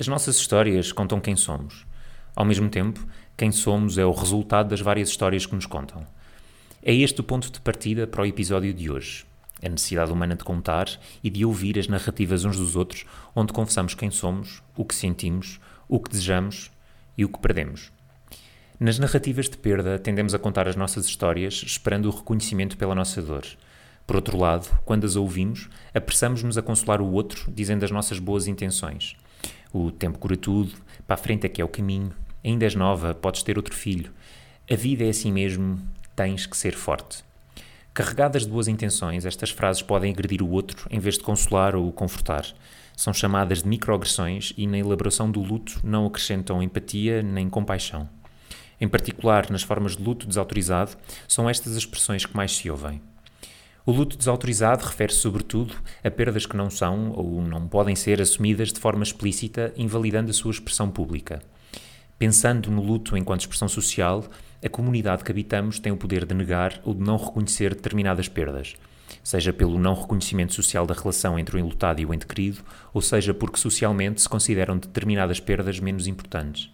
As nossas histórias contam quem somos. Ao mesmo tempo, quem somos é o resultado das várias histórias que nos contam. É este o ponto de partida para o episódio de hoje. A necessidade humana de contar e de ouvir as narrativas uns dos outros, onde confessamos quem somos, o que sentimos, o que desejamos e o que perdemos. Nas narrativas de perda, tendemos a contar as nossas histórias esperando o reconhecimento pela nossa dor. Por outro lado, quando as ouvimos, apressamos-nos a consolar o outro, dizendo as nossas boas intenções. O tempo cura tudo, para a frente é que é o caminho, ainda és nova, podes ter outro filho. A vida é assim mesmo, tens que ser forte. Carregadas de boas intenções, estas frases podem agredir o outro em vez de consolar ou confortar. São chamadas de microagressões e na elaboração do luto não acrescentam empatia nem compaixão. Em particular, nas formas de luto desautorizado, são estas as expressões que mais se ouvem. O luto desautorizado refere-se, sobretudo, a perdas que não são ou não podem ser assumidas de forma explícita, invalidando a sua expressão pública. Pensando no luto enquanto expressão social, a comunidade que habitamos tem o poder de negar ou de não reconhecer determinadas perdas, seja pelo não reconhecimento social da relação entre o enlutado e o ente querido, ou seja porque socialmente se consideram determinadas perdas menos importantes.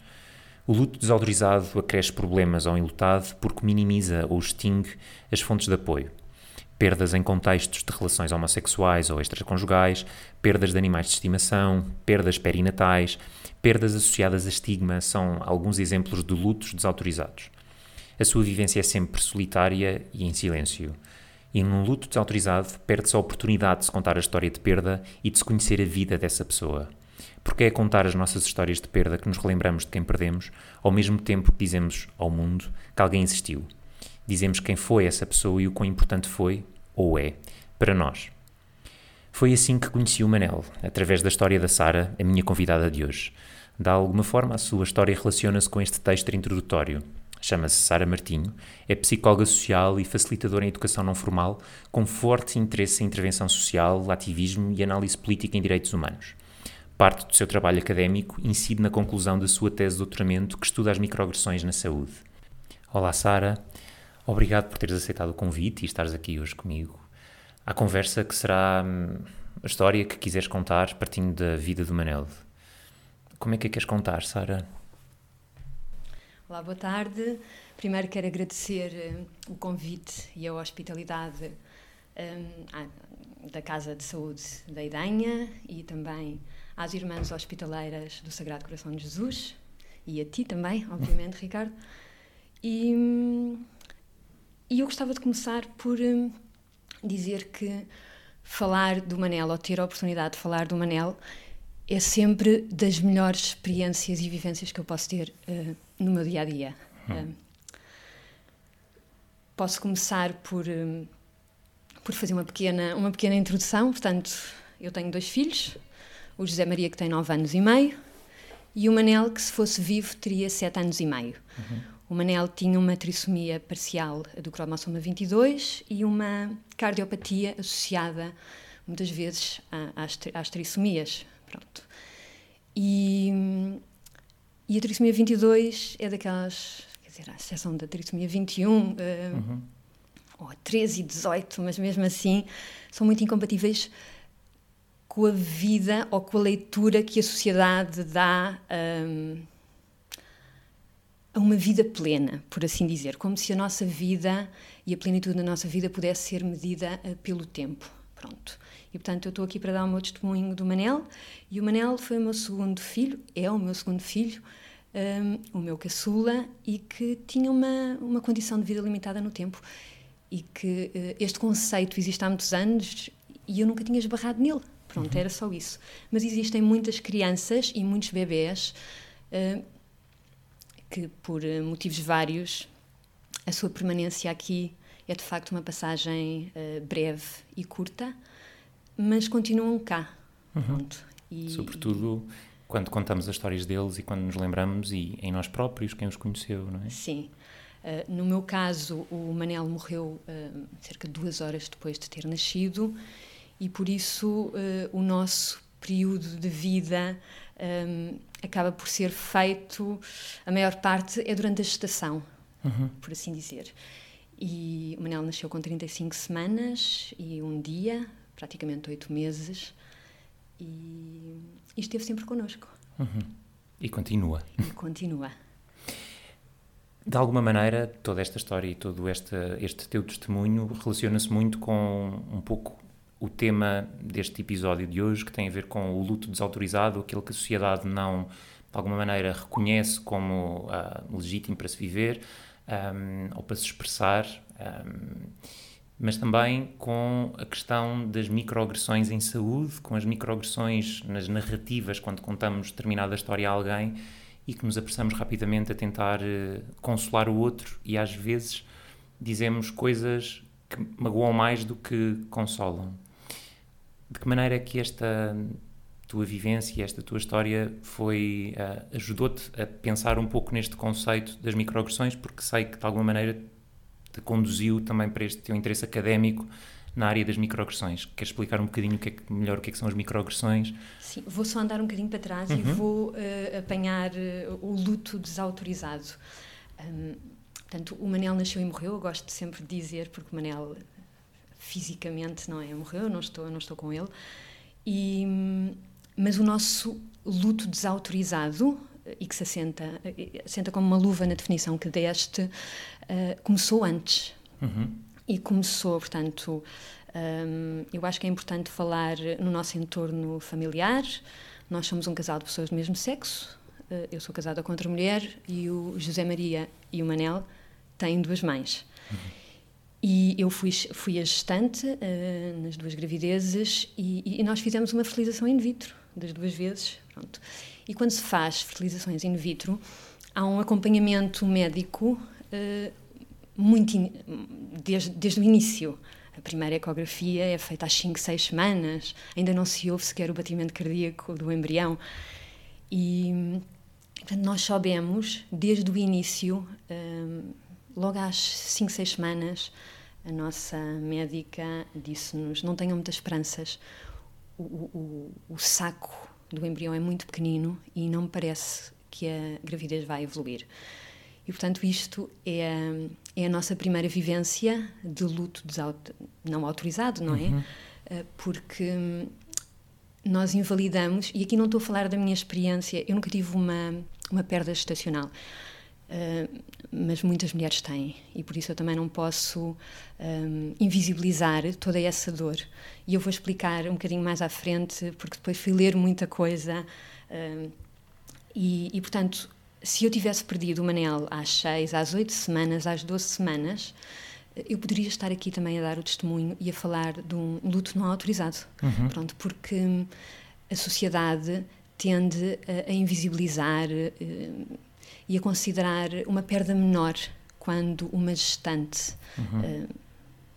O luto desautorizado acresce problemas ao enlutado porque minimiza ou extingue as fontes de apoio. Perdas em contextos de relações homossexuais ou extraconjugais, perdas de animais de estimação, perdas perinatais, perdas associadas a estigma são alguns exemplos de lutos desautorizados. A sua vivência é sempre solitária e em silêncio. E num luto desautorizado, perde-se a oportunidade de se contar a história de perda e de se conhecer a vida dessa pessoa. Porque é contar as nossas histórias de perda que nos relembramos de quem perdemos, ao mesmo tempo que dizemos ao mundo que alguém existiu. Dizemos quem foi essa pessoa e o quão importante foi, ou é, para nós. Foi assim que conheci o Manel, através da história da Sara, a minha convidada de hoje. De alguma forma, a sua história relaciona-se com este texto introdutório, Chama-se Sara Martinho, é psicóloga social e facilitadora em educação não formal, com forte interesse em intervenção social, ativismo e análise política em direitos humanos. Parte do seu trabalho académico incide na conclusão da sua tese de doutoramento que estuda as microagressões na saúde. Olá, Sara. Obrigado por teres aceitado o convite e estares aqui hoje comigo. A conversa que será hum, a história que quiseres contar partindo da vida do Manel. Como é que a queres contar, Sara? Olá, boa tarde. Primeiro quero agradecer uh, o convite e a hospitalidade um, da Casa de Saúde da Idanha e também às irmãs hospitaleiras do Sagrado Coração de Jesus e a ti também, obviamente, Ricardo. E, e eu gostava de começar por um, dizer que falar do Manel, ou ter a oportunidade de falar do Manel, é sempre das melhores experiências e vivências que eu posso ter uh, no meu dia a dia. Hum. Uh, posso começar por, uh, por fazer uma pequena, uma pequena introdução. Portanto, eu tenho dois filhos: o José Maria, que tem 9 anos e meio, e o Manel, que se fosse vivo teria 7 anos e meio. Uhum. O Manel tinha uma trissomia parcial do cromossoma 22 e uma cardiopatia associada muitas vezes às, às trissomias. Pronto. E, e a trissomia 22 é daquelas, quer dizer, a exceção da trissomia 21, uh, eh, uhum. ou a 13 e 18, mas mesmo assim são muito incompatíveis com a vida ou com a leitura que a sociedade dá um, a uma vida plena, por assim dizer, como se a nossa vida e a plenitude da nossa vida pudesse ser medida uh, pelo tempo. Pronto. E portanto eu estou aqui para dar o meu testemunho do Manel. E o Manel foi o meu segundo filho, é o meu segundo filho, um, o meu caçula, e que tinha uma, uma condição de vida limitada no tempo. E que uh, este conceito existe há muitos anos e eu nunca tinha esbarrado nele. Pronto, uhum. era só isso. Mas existem muitas crianças e muitos bebés uh, que, por uh, motivos vários, a sua permanência aqui é de facto uma passagem uh, breve e curta, mas continuam cá. Uhum. E, Sobretudo quando contamos as histórias deles e quando nos lembramos e em nós próprios quem os conheceu, não é? Sim. Uh, no meu caso, o Manel morreu uh, cerca de duas horas depois de ter nascido e por isso o nosso período de vida um, acaba por ser feito, a maior parte é durante a gestação, uhum. por assim dizer. E o Manel nasceu com 35 semanas e um dia, praticamente oito meses, e, e esteve sempre connosco. Uhum. E continua. E continua. De alguma maneira, toda esta história e todo este, este teu testemunho relaciona-se muito com um pouco o tema deste episódio de hoje, que tem a ver com o luto desautorizado, aquilo que a sociedade não, de alguma maneira, reconhece como uh, legítimo para se viver um, ou para se expressar, um, mas também com a questão das microagressões em saúde, com as microagressões nas narrativas quando contamos determinada história a alguém e que nos apressamos rapidamente a tentar uh, consolar o outro e às vezes dizemos coisas que magoam mais do que consolam. De que maneira é que esta tua vivência, esta tua história foi uh, ajudou-te a pensar um pouco neste conceito das microagressões, porque sei que de alguma maneira te conduziu também para este teu interesse académico na área das microagressões. Queres explicar um bocadinho o que é que, melhor o que, é que são as microagressões? Sim, vou só andar um bocadinho para trás uhum. e vou uh, apanhar uh, o luto desautorizado. Um, portanto, o Manel nasceu e morreu, eu gosto sempre de dizer, porque o Manel fisicamente não é, morreu, eu não estou, não estou com ele. E, mas o nosso luto desautorizado, e que se assenta, assenta como uma luva na definição que deste, uh, começou antes. Uhum e começou, portanto, um, eu acho que é importante falar no nosso entorno familiar. Nós somos um casal de pessoas do mesmo sexo. Uh, eu sou casada com outra mulher e o José Maria e o Manel têm duas mães. Uhum. E eu fui, fui a gestante uh, nas duas gravidezes e, e, nós fizemos uma fertilização in vitro das duas vezes. Pronto. E quando se faz fertilizações in vitro, há um acompanhamento médico uh, muito in, desde, desde o início. A primeira ecografia é feita às 5, 6 semanas, ainda não se ouve sequer o batimento cardíaco do embrião. E portanto, nós soubemos desde o início, um, logo às 5, 6 semanas, a nossa médica disse-nos: não tenham muitas esperanças, o, o, o saco do embrião é muito pequenino e não me parece que a gravidez vai evoluir. E, portanto, isto é, é a nossa primeira vivência de luto não autorizado, não é? Uhum. Eh, porque nós invalidamos, e aqui não estou a falar da minha experiência, eu nunca tive uma, uma perda gestacional. Uh, mas muitas mulheres têm e por isso eu também não posso um, invisibilizar toda essa dor e eu vou explicar um bocadinho mais à frente porque depois fui ler muita coisa uh, e, e, portanto se eu tivesse perdido o Manel às 6, às 8 semanas, às 12 semanas, eu poderia estar aqui também a dar o testemunho e a falar de um luto não autorizado. Uhum. Pronto, porque a sociedade tende a, a invisibilizar uh, e a considerar uma perda menor quando uma gestante uhum. uh,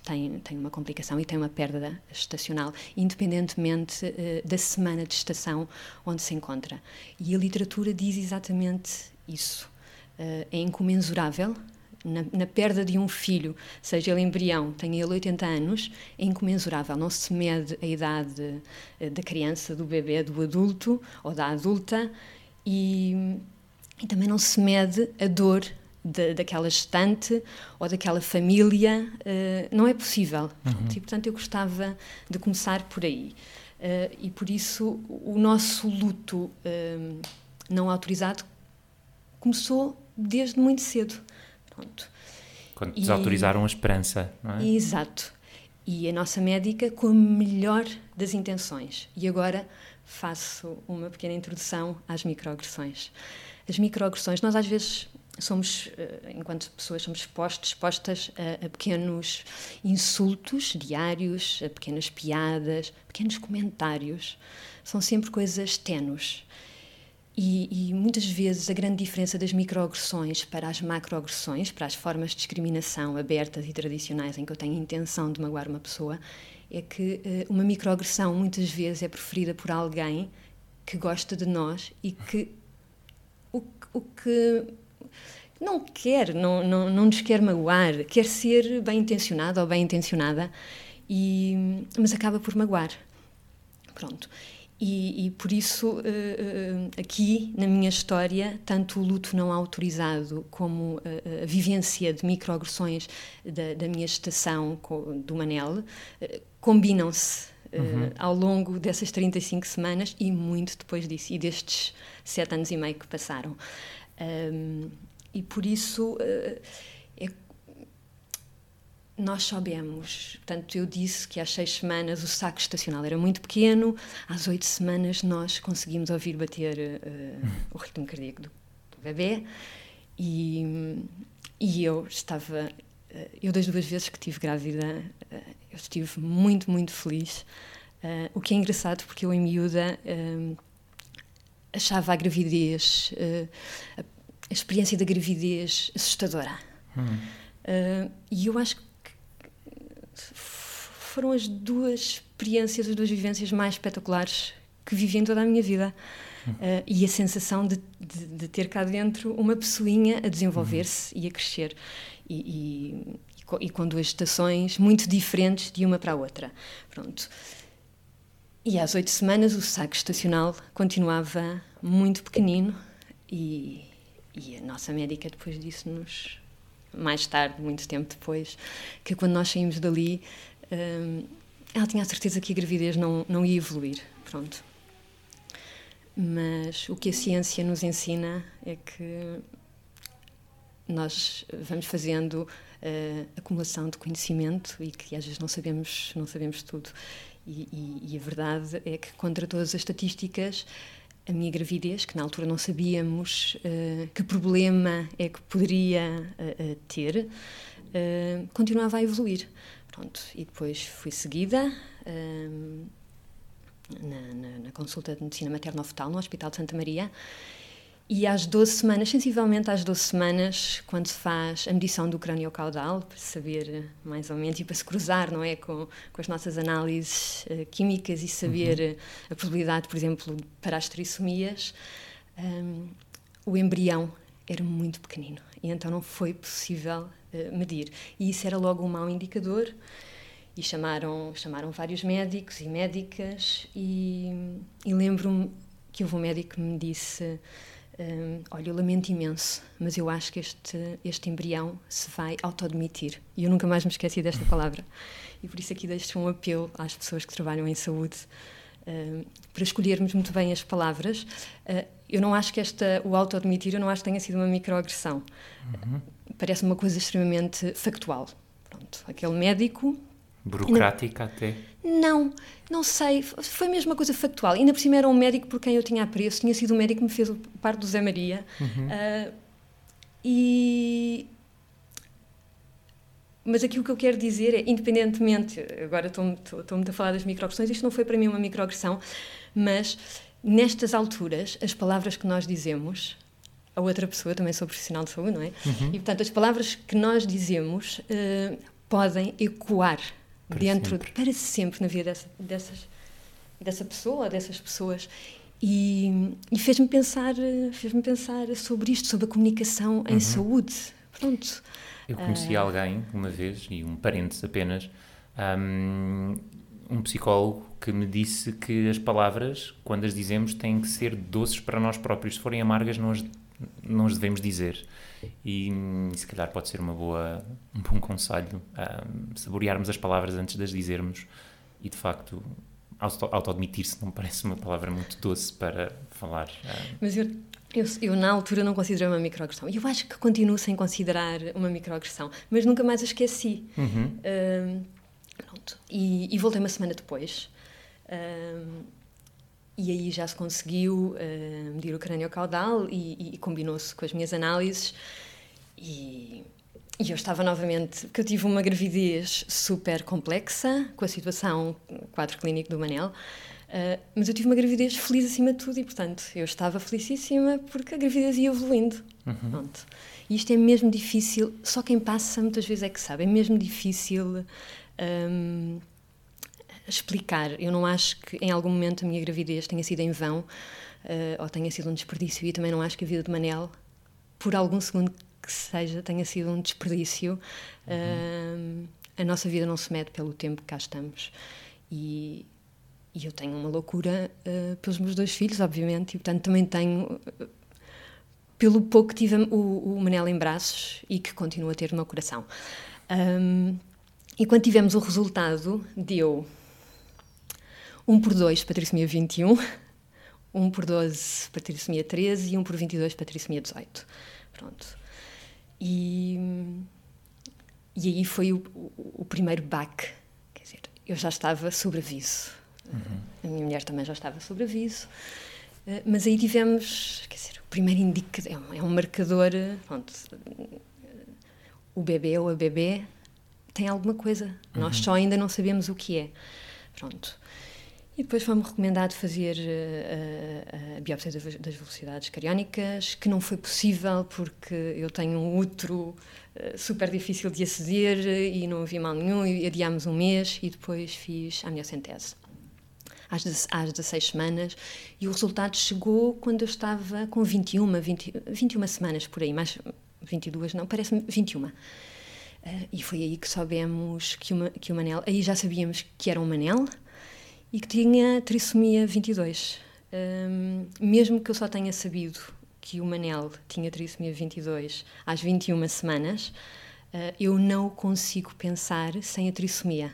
tem, tem uma complicação e tem uma perda gestacional, independentemente uh, da semana de gestação onde se encontra. E a literatura diz exatamente isso. Uh, é incomensurável. Na, na, perda de um filho, seja ele embrião, tenha ele 80 anos, é incomensurável. Não se mede a idade da criança, do bebê, do adulto ou da adulta e, e também não se mede a dor de, daquela gestante ou daquela família, uh, não é possível. Uhum. E, portanto, eu gostava de começar por aí. Uh, e por isso o nosso luto uh, não autorizado começou desde muito cedo. Pronto. Quando e, desautorizaram a esperança, não é? Exato. E a nossa médica com a melhor das intenções. E agora faço uma pequena introdução às microagressões. As microagressões, nós às vezes somos, eh, enquanto pessoas, somos expostos, expostas a, a, pequenos insultos diários, a pequenas piadas, pequenos comentários. São sempre coisas tenues. E, e, muitas vezes a grande diferença das microagressões para as macroagressões, para as formas de discriminação abertas e tradicionais em que eu tenho intenção de magoar uma pessoa, é que uh, uma microagressão muitas vezes é preferida por alguém que gosta de nós e que o, que não quer, não, não, não nos quer magoar, quer ser bem intencionado ou bem intencionada, e, mas acaba por magoar. Pronto. E, e, por isso, uh, uh, aqui na minha história, tanto o luto não autorizado como uh, a vivência de microagressões da, da minha gestação do Manel combinam-se uhum. ao longo dessas 35 semanas e muito depois disso, e destes sete anos e meio que passaram. Um, e por isso uh, é, nós soubemos, portanto, eu disse que às seis semanas o saco estacional era muito pequeno, às oito semanas nós conseguimos ouvir bater uh, o ritmo cardíaco do, do bebê e, e eu estava, eu das duas vezes que estive grávida, eu estive muito, muito feliz, o que é engraçado porque eu em miúda achava a gravidez, a a experiência da gravidez assustadora. Hum. Uh, e eu acho que foram as duas experiências, as duas vivências mais espetaculares que vivi em toda a minha vida. Uh, e a sensação de, de, de, ter cá dentro uma pessoinha a desenvolver-se uhum. e a crescer. E, e, e, com duas estações muito diferentes de uma para a outra. Pronto. E às oito semanas o saco estacional continuava muito pequenino e, e a nossa médica depois disse-nos, mais tarde, muito tempo depois, que quando nós saímos dali, hum, ela tinha a certeza que a gravidez não, não ia evoluir. Pronto. Mas o que a ciência nos ensina é que nós vamos fazendo uh, acumulação de conhecimento e que às vezes não sabemos, não sabemos tudo. E, e, e a verdade é que, contra todas as estatísticas, a minha gravidez, que na altura não sabíamos uh, que problema é que poderia uh, ter, uh, continuava a evoluir. Pronto, e depois fui seguida na, na, na, consulta de medicina materno-fetal no Hospital de Santa Maria e às 12 semanas, sensivelmente às 12 semanas, quando se faz a medição do crânio caudal, para saber mais ou menos e para se cruzar não é, com, com as nossas análises uh, químicas e saber uhum. a probabilidade, por exemplo, para as trissomias, um, o embrião era muito pequenino e então não foi possível uh, medir. E isso era logo um mau indicador. E chamaram, chamaram vários médicos e médicas, e, e lembro-me que houve um médico que me disse um, olha, eu lamento imenso, mas eu acho que este, este embrião se vai autodemitir. E eu nunca mais me esqueci desta palavra. E por isso aqui deixo um apelo às pessoas que trabalham em saúde um, para escolhermos muito bem as palavras. Uh, eu não acho que esta, o autodemitir, eu não acho que tenha sido uma microagressão. Uhum. Parece uma coisa extremamente factual. Pronto, aquele médico Burocrática não, até? Não, não sei. Foi mesmo uma coisa factual. Ainda por cima era um médico por quem eu tinha apreço. Tinha sido o um médico que me fez o parto do Zé Maria. Uhum. Uh, e. Mas aqui o que eu quero dizer é, independentemente, agora estou-me a falar das microagressões, isto não foi para mim uma microagressão, mas nestas alturas, as palavras que nós dizemos, a outra pessoa, também sou profissional de saúde, não é? Uhum. E portanto, as palavras que nós dizemos uh, podem ecoar para dentro sempre. para sempre na vida dessa, dessas, dessa pessoa, dessas pessoas. E, e fez-me pensar, fez-me pensar sobre isto, sobre a comunicação em uhum. saúde. Pronto. Eu conheci uh... alguém uma vez, e um parente apenas, um, um psicólogo que me disse que as palavras, quando as dizemos, têm que ser doces para nós próprios. Se forem amargas, não as, não as devemos dizer. E, se calhar pode ser uma boa, um bom conselho um, saborearmos as palavras antes de as dizermos e de facto auto-admitir-se não parece uma palavra muito doce para falar. Um. Mas eu, eu, eu, na altura não considerei uma microagressão. Eu acho que continuo sem considerar uma microagressão, mas nunca mais a esqueci. Uhum. Um, pronto. E, e, voltei uma semana depois. Um, e aí já se conseguiu uh, medir o crânio caudal e, e combinou-se com as minhas análises. E, e, eu estava novamente, porque eu tive uma gravidez super complexa, com a situação, quadro clínico do Manel, uh, mas eu tive uma gravidez feliz acima de tudo e, portanto, eu estava felicíssima porque a gravidez ia evoluindo. Uhum. Pronto. E isto é mesmo difícil, só quem passa muitas vezes é que sabe, é mesmo difícil. Um, explicar. Eu não acho que em algum momento a minha gravidez tenha sido em vão uh, ou tenha sido um desperdício e também não acho que a vida de Manel, por algum segundo que seja, tenha sido um desperdício. Uhum. Uh, a nossa vida não se mede pelo tempo que cá estamos. E, e eu tenho uma loucura uh, pelos meus dois filhos, obviamente, e portanto também tenho. pelo pouco que tive o, o Manel em braços e que continuo a ter no meu coração. Um, e quando tivemos o resultado, deu 1 por 2 para trissomia 21, 1 por 12 para trissomia 13 e 1 por 22 para trissomia 18. Pronto. E, e aí foi o, o, o primeiro baque. Quer dizer, eu já estava sobre aviso. Uhum. A minha mulher também já estava sobre aviso. Uh, mas aí tivemos, quer dizer, o primeiro indicador, é um, é um marcador, pronto, o bebê ou a bebê tem alguma coisa. Uhum. Nós só ainda não sabemos o que é. Pronto. E depois foi-me recomendado fazer uh, a biópsia das velocidades cariónicas, que não foi possível porque eu tenho um útero uh, super difícil de aceder e não havia mal nenhum, e adiámos um mês e depois fiz a amniocentese. Às, às 16 semanas, e o resultado chegou quando eu estava com 21, 20, 21 semanas por aí, mais 22, não, parece-me 21. Uh, e foi aí que soubemos que, que o Manel, aí já sabíamos que era um Manel, e que tinha trissomia 22. Um, mesmo que eu só tenha sabido que o Manel tinha trissomia 22 às 21 semanas, uh, eu não consigo pensar sem a trissomia.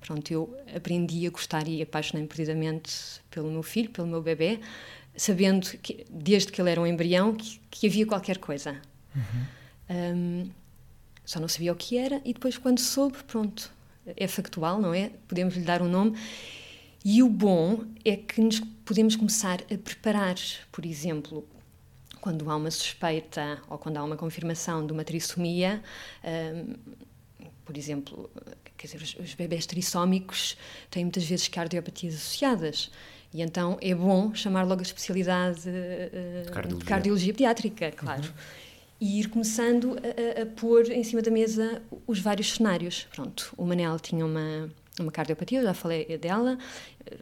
Pronto, eu aprendi a gostar e apaixonei-me perdidamente pelo meu filho, pelo meu bebê, sabendo que, desde que ele era um embrião que, que havia qualquer coisa. Uhum. Um, só não sabia o que era e depois quando soube, pronto, é factual, não é? Podemos lhe dar um nome e o bom é que nos podemos começar a preparar, por exemplo, quando há uma suspeita ou quando há uma confirmação de uma trissomia, um, por exemplo, quer dizer, os, os bebés trissómicos têm muitas vezes cardiopatias associadas. E então é bom chamar logo a especialidade uh, cardiologia. de cardiologia pediátrica, claro. Uhum. E ir começando a, a, a, pôr em cima da mesa os vários cenários. Pronto, o Manel tinha uma, uma cardiopatia, eu já falei dela.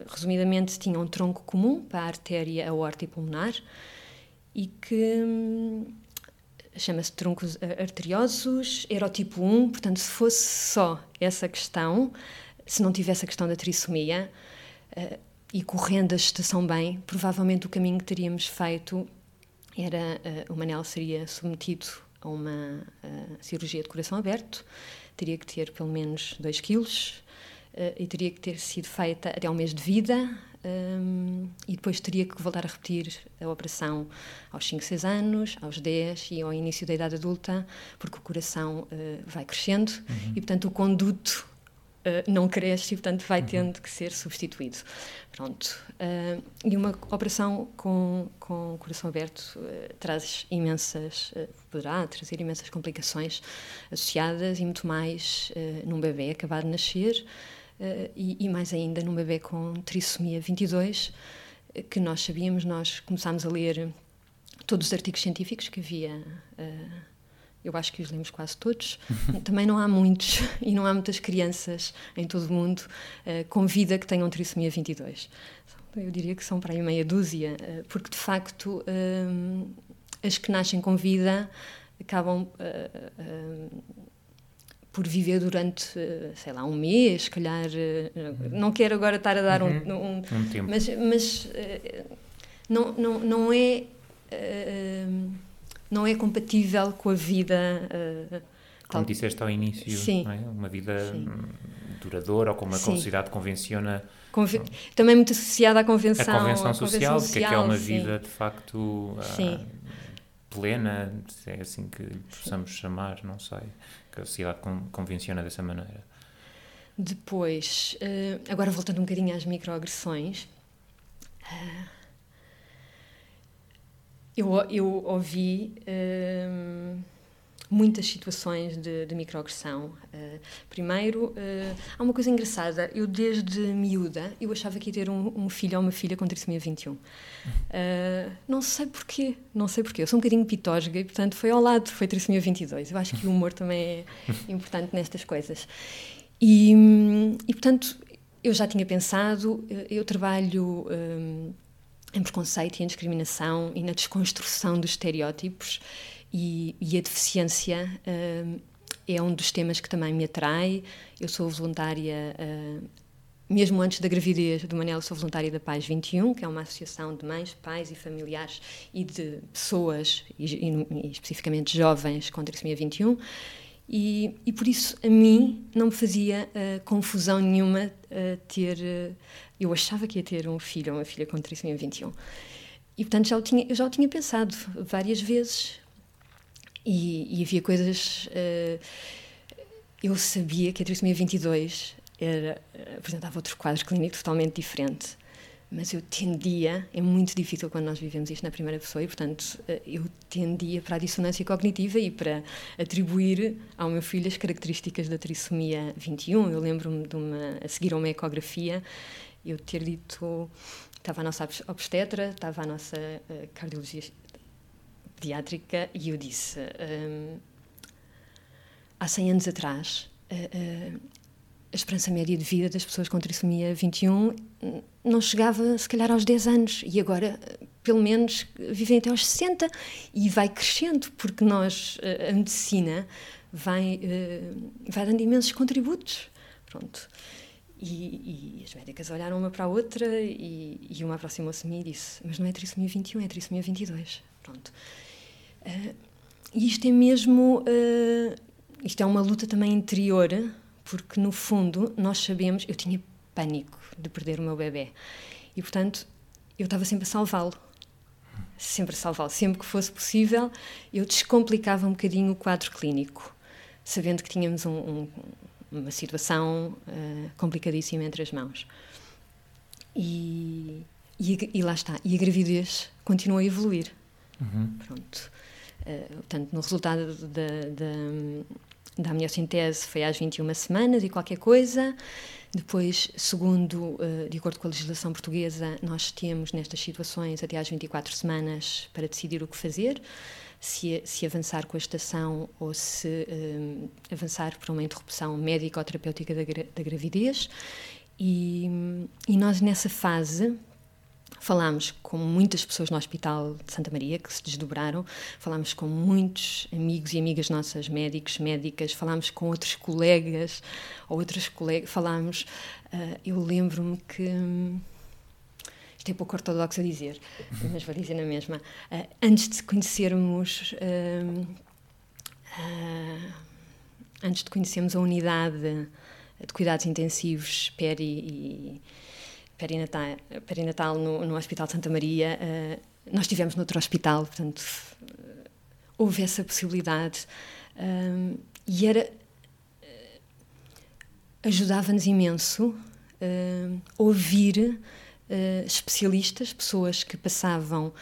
Resumidamente, tinha um tronco comum para a artéria aorta e pulmonar e que hum, chama-se troncos arteriosos, era o tipo 1, portanto, se fosse só essa questão, se não tivesse a questão da trissomia uh, e correndo a gestação bem, provavelmente o caminho que teríamos feito era uh, o Manel seria submetido a uma cirurgia de coração aberto, teria que ter pelo menos 2 quilos, e teria que ter sido feita até ao mês de vida um, e depois teria que voltar a repetir a operação aos 5, 6 anos, aos 10 e ao início da idade adulta, porque o coração uh, vai crescendo uhum. e, portanto, o conduto uh, não cresce e, portanto, vai uhum. tendo que ser substituído. Pronto. Uh, e uma operação com, com o coração aberto traz imensas, poderá trazer imensas complicações associadas e muito mais num bebê acabado de nascer. Uh, e, e, mais ainda num bebê com trissomia 22, uh, que nós sabíamos, nós começámos a ler todos os artigos científicos que havia, uh, eu acho que os lemos quase todos. Também não há muitos, e não há muitas crianças em todo o mundo com vida que tenham trissomia 22. Eu diria que são para aí meia dúzia, porque de facto as que nascem com vida acabam por viver durante, sei lá, um mês, se calhar. Uhum. Não quero agora estar a dar uhum. um, um, um, tempo. Mas, mas eh, não, não, não é. Eh, não é compatível com a vida. Eh, Como disseste ao início, Sim. É? uma vida Sim. duradoura ou como a Sim. sociedade convenciona. Conven... Também muito associada à convenção. A convenção social, social que é, que é uma vida de facto uh, plena, se é assim que possamos chamar, não sei que a sociedade convenciona dessa maneira. Depois, uh, agora voltando um bocadinho às microagressões, uh, eu, eu ouvi uh, muitas situações de, de microagressão. Uh, primeiro, uh, há uma coisa engraçada. Eu, desde miúda, eu achava que ia ter um, um filho ou uma filha com trissomia 21. Uh, não sei porquê, não sei porquê. Eu sou um bocadinho pitósga e, portanto, foi ao lado, foi trissomia 22. Eu acho que o humor também é importante nestas coisas. E, e portanto, eu já tinha pensado, eu trabalho... Um, em preconceito e em discriminação e na desconstrução dos estereótipos e, e a deficiência uh, é um dos temas que também me atrai. Eu sou voluntária, uh, mesmo antes da gravidez do Manel, sou voluntária da Pais 21, que é uma associação de mães, pais e familiares e de pessoas, e, e, e especificamente jovens com trissomia 21. E, e, por isso a mim não me fazia uh, confusão nenhuma uh, ter Eu achava que ia ter um filho ou uma filha com trissomia 21. E, portanto, já o tinha, eu já o tinha pensado várias vezes. E, e havia coisas. Uh, eu sabia que a trissomia 22 era, apresentava outro quadro clínico totalmente diferente mas eu tendia, é muito difícil quando nós vivemos isto na primeira pessoa e, portanto, eh, eu tendia para a dissonância cognitiva e para atribuir ao meu filho as características da trissomia 21. Eu lembro-me de uma, a seguir a uma ecografia, eu ter dito, estava a nossa obstetra, estava a nossa uh, cardiologia pediátrica e eu disse, um, há 100 anos atrás, uh, uh, a esperança média de vida das pessoas com trissomia 21 não chegava, se calhar, aos 10 anos. E agora, pelo menos, vivem até aos 60 e vai crescendo, porque nós, a medicina, vai, eh, vai dando imensos contributos. Pronto. E, e, as médicas olharam uma para a outra e, e uma aproximou-se de mim e disse: Mas não é trissomia 21, é trissomia 22. Pronto. Uh, e isto é mesmo. Uh, isto é uma luta também interior porque no fundo nós sabemos, eu tinha pânico de perder o meu bebê e portanto eu estava sempre a salvá-lo, sempre a salvá-lo, sempre que fosse possível eu descomplicava um bocadinho o quadro clínico, sabendo que tínhamos um, um, uma situação uh, complicadíssima entre as mãos. E, e, e, lá está, e a gravidez continua a evoluir. Uhum. Pronto. Uh, portanto, no resultado da, da, da amniocentese foi às 21 semanas e qualquer coisa. Depois, segundo, uh, de acordo com a legislação portuguesa, nós temos nestas situações até às 24 semanas para decidir o que fazer, se, se avançar com a estação ou se uh, avançar para uma interrupção médica ou terapêutica da, da gravidez. E, e nós, nessa fase, Falámos com muitas pessoas no Hospital de Santa Maria que se desdobraram, falámos com muitos amigos e amigas nossas, médicos, médicas, falámos com outros colegas ou outras colegas, falámos. Uh, eu lembro-me que. isto é pouco ortodoxo a dizer, mas vou dizer na mesma. Uh, antes de conhecermos. Uh, antes de conhecermos a unidade de cuidados intensivos, PERI e perinatal, perinatal no, no Hospital de Santa Maria. Uh, nós estivemos noutro hospital, portanto, uh, houve essa possibilidade. Uh, e era. ajudava-nos imenso ouvir. especialistas, pessoas que passavam,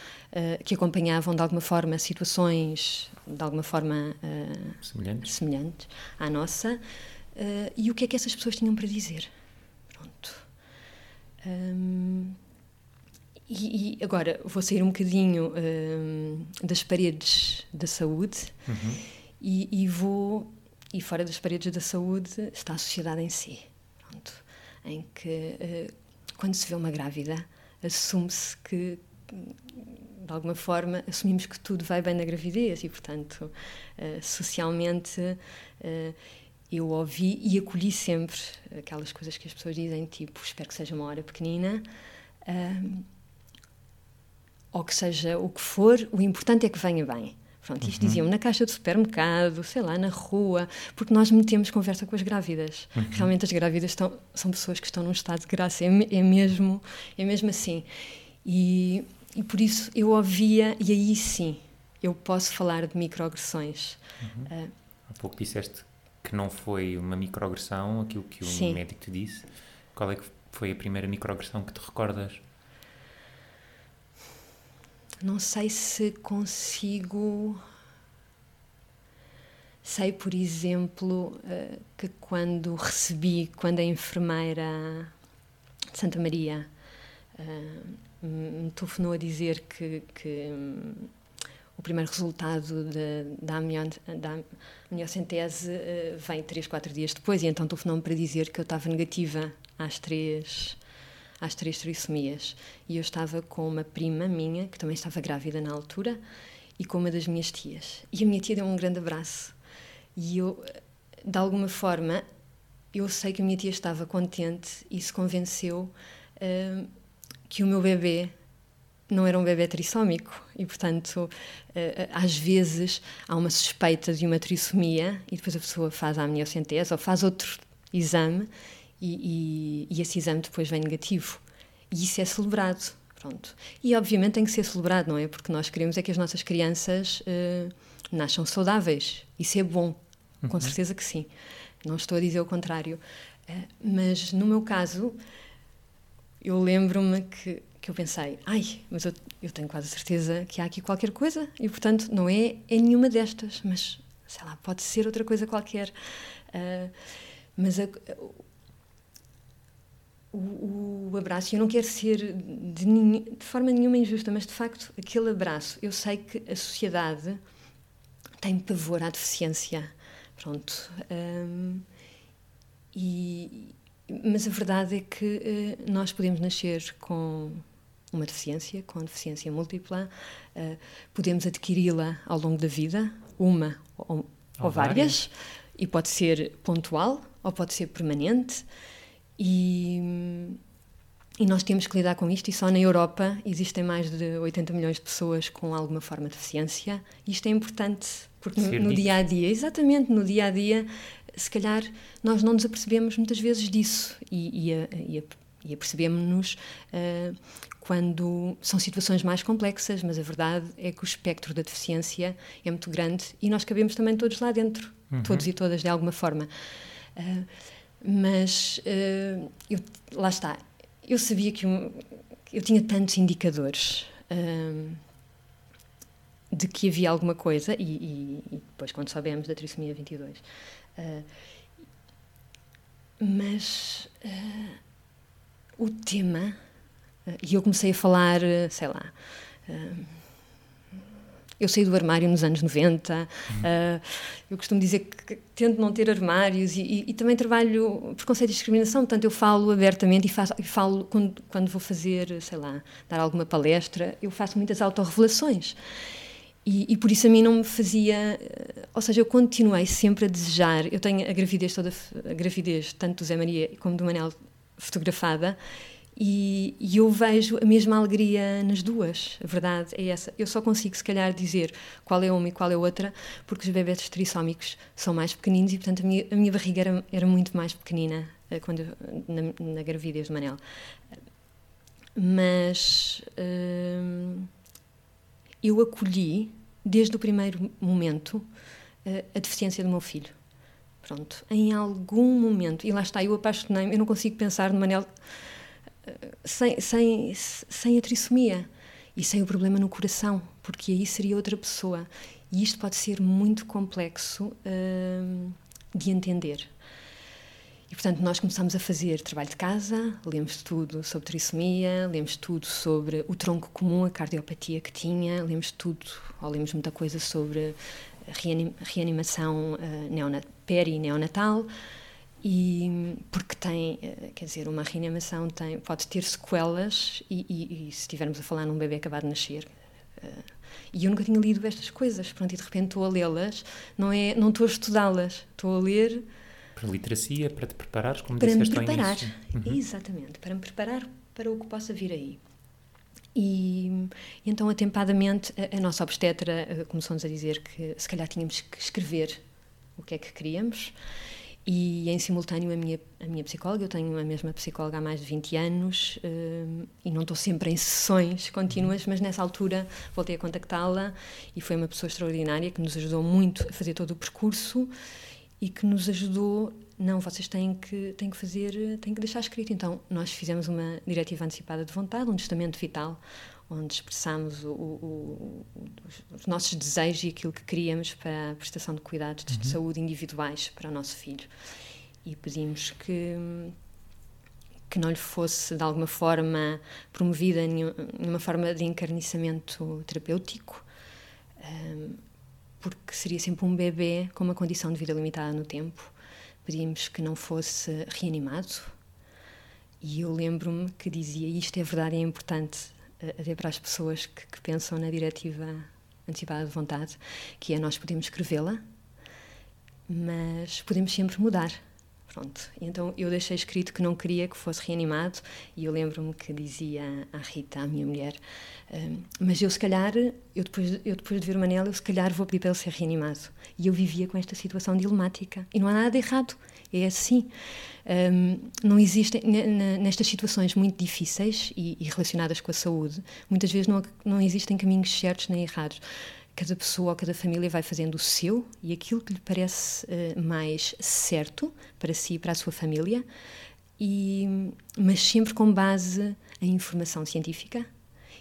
que acompanhavam de alguma forma situações de alguma forma semelhantes. semelhantes à nossa, e o que é que essas pessoas tinham para dizer. Pronto. Um, e, e, agora vou sair um bocadinho um, das paredes da saúde uhum. e, e, vou e fora das paredes da saúde está a sociedade em si, pronto, em que uh, quando se vê uma grávida assume-se que de alguma forma assumimos que tudo vai bem na gravidez e portanto uh, socialmente uh, eu ouvi e acolhi sempre aquelas coisas que as pessoas dizem, tipo, espero que seja uma hora pequenina, um, ou que seja o que for, o importante é que venha bem. Pronto, isto uhum. diziam na caixa do supermercado, sei lá, na rua, porque nós metemos conversa com as grávidas. Uhum. Realmente as grávidas estão, são pessoas que estão num estado de graça, é, é mesmo, é mesmo assim. E, e por isso eu ouvia, e aí sim, eu posso falar de microagressões. Uhum. Uh, Há pouco disseste que não foi uma microagressão, aquilo que o Sim. médico te disse. Qual é que foi a primeira microagressão que te recordas? Não sei se consigo. Sei, por exemplo, eh, que quando recebi, quando a enfermeira de Santa Maria eh, me telefonou a dizer que, que o primeiro resultado de, da, da amniocentese uh, vem três, quatro dias depois, e então telefonou-me para dizer que eu estava negativa às três, às três trissomias. E eu estava com uma prima minha, que também estava grávida na altura, e com uma das minhas tias. E a minha tia deu um grande abraço. E eu, de alguma forma, eu sei que a minha tia estava contente e se convenceu uh, que o meu bebê não era um bebê trissómico e, portanto, eh, às vezes há uma suspeita de uma trissomia e depois a pessoa faz a amniocentese ou faz outro exame e, e, e esse exame depois vem negativo. E isso é celebrado. Pronto. E obviamente tem que ser celebrado, não é? Porque nós queremos é que as nossas crianças uh, nasçam saudáveis. Isso é bom, uhum. com certeza que sim. Não estou a dizer o contrário. Uh, mas no meu caso, eu lembro-me que, que eu pensei, ai, mas eu, eu tenho quase certeza que há aqui qualquer coisa e, portanto, não é, é nenhuma destas, mas sei lá, pode ser outra coisa qualquer. Uh, mas a, o, o, abraço, eu não quero ser de, de, forma nenhuma injusta, mas de facto, aquele abraço, eu sei que a sociedade tem pavor à deficiência. Pronto. Um, e, mas a verdade é que uh, nós podemos nascer com uma deficiência, com deficiência múltipla, uh, podemos adquiri-la ao longo da vida, uma ou, ou várias, e pode ser pontual ou pode ser permanente. E, e nós temos que lidar com isto, e só na Europa existem mais de 80 milhões de pessoas com alguma forma de deficiência. Isto é importante, porque no, no dia a dia, exatamente no dia a dia, se calhar nós não nos apercebemos muitas vezes disso e, e, e, e apercebemos-nos uh, quando são situações mais complexas, mas a verdade é que o espectro da deficiência é muito grande e nós cabemos também todos lá dentro, uhum. todos e todas de alguma forma. Uh, mas uh, eu, lá está, eu sabia que um, eu tinha tantos indicadores uh, de que havia alguma coisa, e, e, e, depois, quando soubemos da trissomia 22, uh, mas o tema, e eu comecei a falar, sei lá eu saí do armário nos anos 90, uhum. uh, eu costumo dizer que, tento não ter armários e, e, e, também trabalho preconceito e discriminação, portanto eu falo abertamente e, faço, e falo quando, quando vou fazer, sei lá, dar alguma palestra, eu faço muitas autorrevelações. E, e por isso a mim não me fazia. Ou seja, eu continuei sempre a desejar. Eu tenho a gravidez toda, a gravidez, tanto do Zé Maria como do Manel, fotografada, e, e, eu vejo a mesma alegria nas duas, a verdade é essa. Eu só consigo, se calhar, dizer qual é uma e qual é outra, porque os bebés trissómicos são mais pequeninos e, portanto, a minha, a minha barriga era, era, muito mais pequenina uh, quando, na, na, gravidez do Manel. Mas uh, eu acolhi, desde o primeiro momento, uh, a deficiência do meu filho. Pronto, em algum momento, e lá está, eu apaixonei-me, eu não consigo pensar no Manel sem, sem, sem a trissomia e sem o problema no coração, porque aí seria outra pessoa. E isto pode ser muito complexo uh, de entender. E, portanto, nós começamos a fazer trabalho de casa, lemos tudo sobre trissomia, lemos tudo sobre o tronco comum, a cardiopatia que tinha, lemos tudo, ou lemos muita coisa sobre reanimação uh, neonat peri-neonatal, e porque tem, eh, quer dizer, uma reanimação tem, pode ter sequelas e, e, e se estivermos a falar num bebê acabado de nascer, uh, e eu nunca tinha lido estas coisas, pronto, e de repente estou a lê-las, não é, não estou a estudá-las, estou a ler para literacia, para te preparares, como para disseste me preparar, uhum. exatamente, para me preparar para o que possa vir aí. E, e então, atempadamente, a, a nossa obstetra uh, começou-nos a dizer que se calhar tínhamos que escrever o que é que queríamos. E em simultâneo a minha, a minha psicóloga, eu tenho a mesma psicóloga há mais de 20 anos uh, e não estou sempre em sessões contínuas, mas nessa altura voltei a contactá-la e foi uma pessoa extraordinária que nos ajudou muito a fazer todo o percurso e que nos ajudou, não, vocês têm que, têm que fazer, têm que deixar escrito. Então nós fizemos uma diretiva antecipada de vontade, um testamento vital, onde expressamos o, o, os nossos desejos e aquilo que queríamos para a prestação de cuidados de uhum. saúde individuais para o nosso filho. E pedimos que, que não lhe fosse, de alguma forma, promovida nenhuma forma de encarniçamento terapêutico, um, porque seria sempre um bebê com uma condição de vida limitada no tempo. Pedimos que não fosse reanimado. E eu lembro-me que dizia: Isto é verdade é importante até para as pessoas que, que pensam na diretiva antecipada de vontade, que é nós podemos escrevê-la, mas podemos sempre mudar. Pronto. Então eu deixei escrito que não queria que fosse reanimado e eu lembro-me que dizia à Rita, a minha mulher, um, mas eu se calhar, eu depois, eu depois de ver o Manel, eu se calhar vou pedir para ele ser reanimado. E eu vivia com esta situação dilemática. E não há nada de errado, é assim. Um, não existem, nestas situações muito difíceis e, e, relacionadas com a saúde, muitas vezes não, não existem caminhos certos nem errados cada pessoa ou cada família vai fazendo o seu e aquilo que lhe parece uh, mais certo para si e para a sua família, e, mas sempre com base em informação científica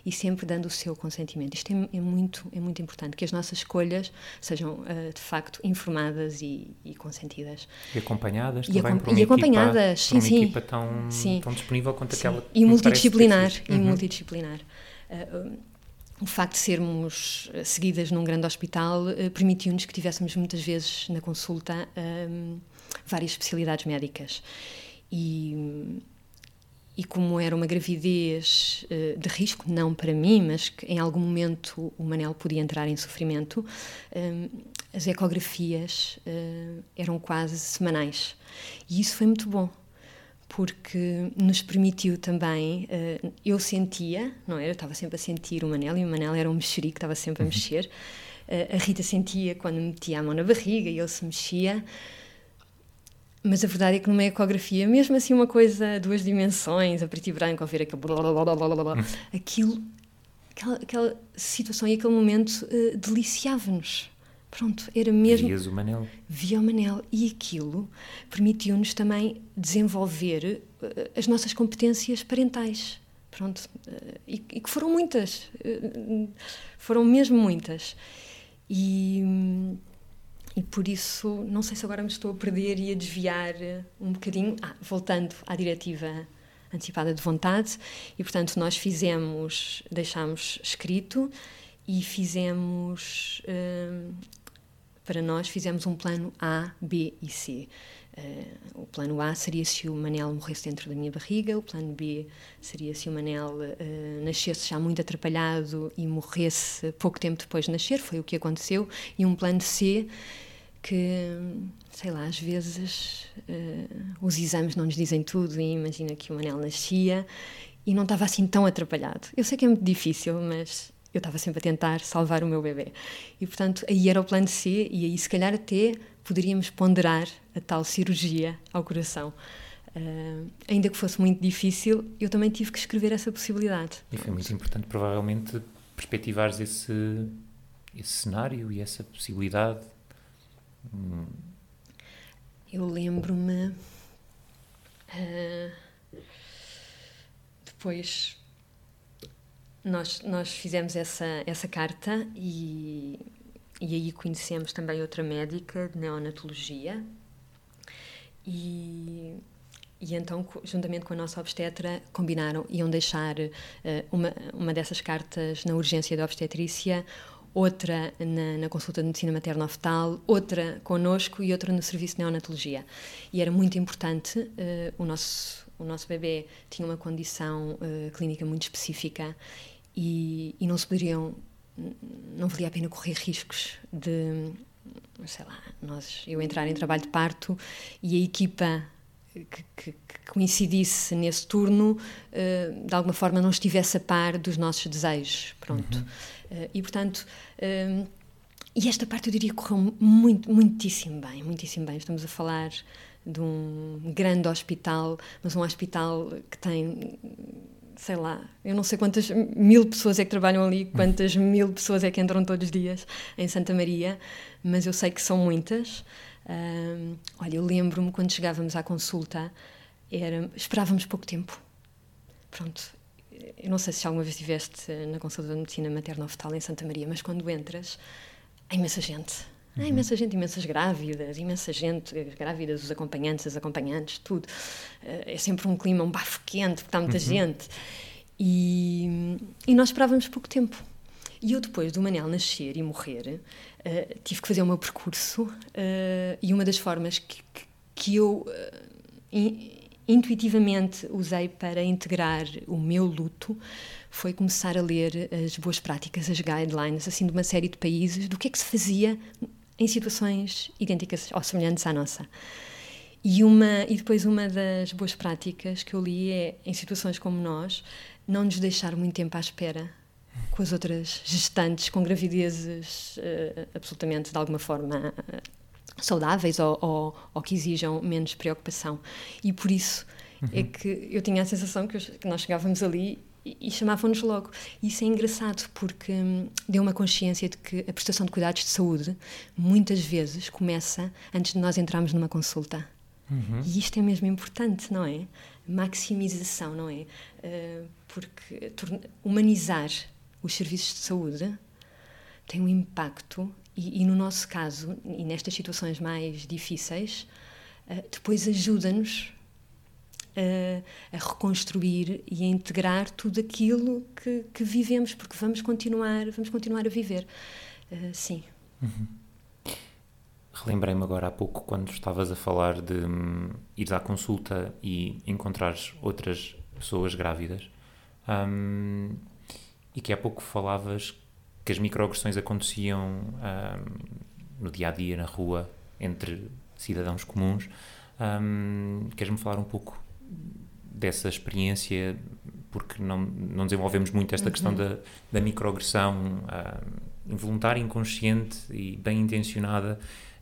e sempre dando o seu consentimento. Isto é, é muito, é muito importante, que as nossas escolhas sejam uh, de facto informadas e, e, consentidas. E acompanhadas e também por uma, e acompanhadas, equipa, sim, sim. equipa tão, sim. tão disponível quanto sim. aquela E multidisciplinar. E uhum. multidisciplinar. Uh, o facto de sermos eh, seguidas num grande hospital uh, permitiu-nos que tivéssemos muitas vezes na consulta um, ehm, várias especialidades médicas. E, e como era uma gravidez uh, de risco, não para mim, mas que em algum momento o Manel podia entrar em sofrimento, um, ehm, as ecografias uh, eram quase semanais. E isso foi muito bom porque nos permitiu também, uh, eu sentia, não era? Eu estava sempre a sentir o Manel, e o Manel era um mexerico, estava sempre a uhum. mexer. Uh, a Rita sentia quando metia a mão na barriga e ele se mexia. Mas a verdade é que numa ecografia, mesmo assim uma coisa, duas dimensões, a preto e branco, a ver aquele blá, blá, blá, blá, blá, aquilo, aquela, aquela situação e aquele momento uh, deliciava-nos. Pronto, era mesmo. Vias o Manel. Via o Manel. E aquilo permitiu-nos também desenvolver uh, as nossas competências parentais. Pronto. Uh, e, que foram muitas. Uh, foram mesmo muitas. E, e por isso, não sei se agora me estou a perder e a desviar um bocadinho. Ah, voltando à diretiva antecipada de vontade. E portanto, nós fizemos, deixámos escrito e fizemos para nós fizemos um plano A, B e C. Uh, o plano A seria se o Manel morresse dentro da minha barriga, o plano B seria se o Manel uh, nascesse já muito atrapalhado e morresse pouco tempo depois de nascer, foi o que aconteceu, e um plano C que, sei lá, às vezes uh, os exames não nos dizem tudo e imagina que o Manel nascia e não estava assim tão atrapalhado. Eu sei que é muito difícil, mas eu estava sempre a tentar salvar o meu bebê. E, portanto, aí era o plano C, e aí, se calhar, até poderíamos ponderar a tal cirurgia ao coração. Uh, ainda que fosse muito difícil, eu também tive que escrever essa possibilidade. E foi muito importante, provavelmente, perspectivares esse, esse cenário e essa possibilidade. Hum. Eu lembro-me. Uh, depois nós, nós fizemos essa, essa carta e, e aí conhecemos também outra médica de neonatologia e, e então, juntamente com a nossa obstetra, combinaram, iam deixar uh, uma, uma dessas cartas na urgência da obstetrícia, outra na, na, consulta de medicina materno-fetal, outra connosco e outra no serviço de neonatologia. E era muito importante, uh, o, nosso, o nosso bebê tinha uma condição uh, clínica muito específica e, e não se poderiam, não valia a pena correr riscos de, sei lá, nós, eu entrar em trabalho de parto e a equipa que, que, que coincidisse nesse turno, uh, de alguma forma não estivesse a par dos nossos desejos, pronto. Uhum. Uh, e, portanto, uh, e esta parte eu diria correu muito, muitíssimo bem, muitíssimo bem. Estamos a falar de um grande hospital, mas um hospital que tem sei lá, eu não sei quantas mil pessoas é que trabalham ali, quantas mil pessoas é que entram todos os dias em Santa Maria, mas eu sei que são muitas. Um, olha, eu lembro-me quando chegávamos à consulta, era, esperávamos pouco tempo. Pronto, eu não sei se alguma vez estiveste na consulta de medicina materno-fetal em Santa Maria, mas quando entras, há imensa gente. Há imensa gente, imensas grávidas, imensa gente, as grávidas, os acompanhantes, as acompanhantes, tudo. Eh, é sempre um clima, um bafo quente, porque está muita uhum. gente. E, e nós esperávamos pouco tempo. E eu, depois do Manel nascer e morrer, uh, tive que fazer o meu percurso uh, e uma das formas que, que, que eu uh, in, intuitivamente usei para integrar o meu luto foi começar a ler as boas práticas, as guidelines, assim, de uma série de países, do que é que se fazia em situações idênticas ou semelhantes à nossa. E, uma, e depois uma das boas práticas que eu li é, em situações como nós, não nos deixar muito tempo à espera com as outras gestantes com gravidezes uh, absolutamente, de alguma forma, uh, saudáveis ou, ou, ou, que exijam menos preocupação. E por isso é uhum. é que eu tinha a sensação que, nós chegávamos ali e, e chamavam-nos logo. E isso é engraçado porque hum, deu uma consciência de que a prestação de cuidados de saúde muitas vezes começa antes de nós entrarmos numa consulta. Uhum. E isto é mesmo importante, não é? Maximização, não é? Uh, porque humanizar os serviços de saúde tem um impacto, e, e no nosso caso, e nestas situações mais difíceis, uh, depois ajuda-nos uh, a reconstruir e a integrar tudo aquilo que, que, vivemos, porque vamos continuar, vamos continuar a viver. sim. Uhum. Relembrei-me agora há pouco quando estavas a falar de hum, ir à consulta e encontrares outras pessoas grávidas um, e que há pouco falavas que as microagressões aconteciam um, no dia a dia, na rua, entre cidadãos comuns. Um, Queres-me falar um pouco dessa experiência? Porque não, não desenvolvemos muito esta uhum. questão da, da microagressão involuntária, inconsciente e bem intencionada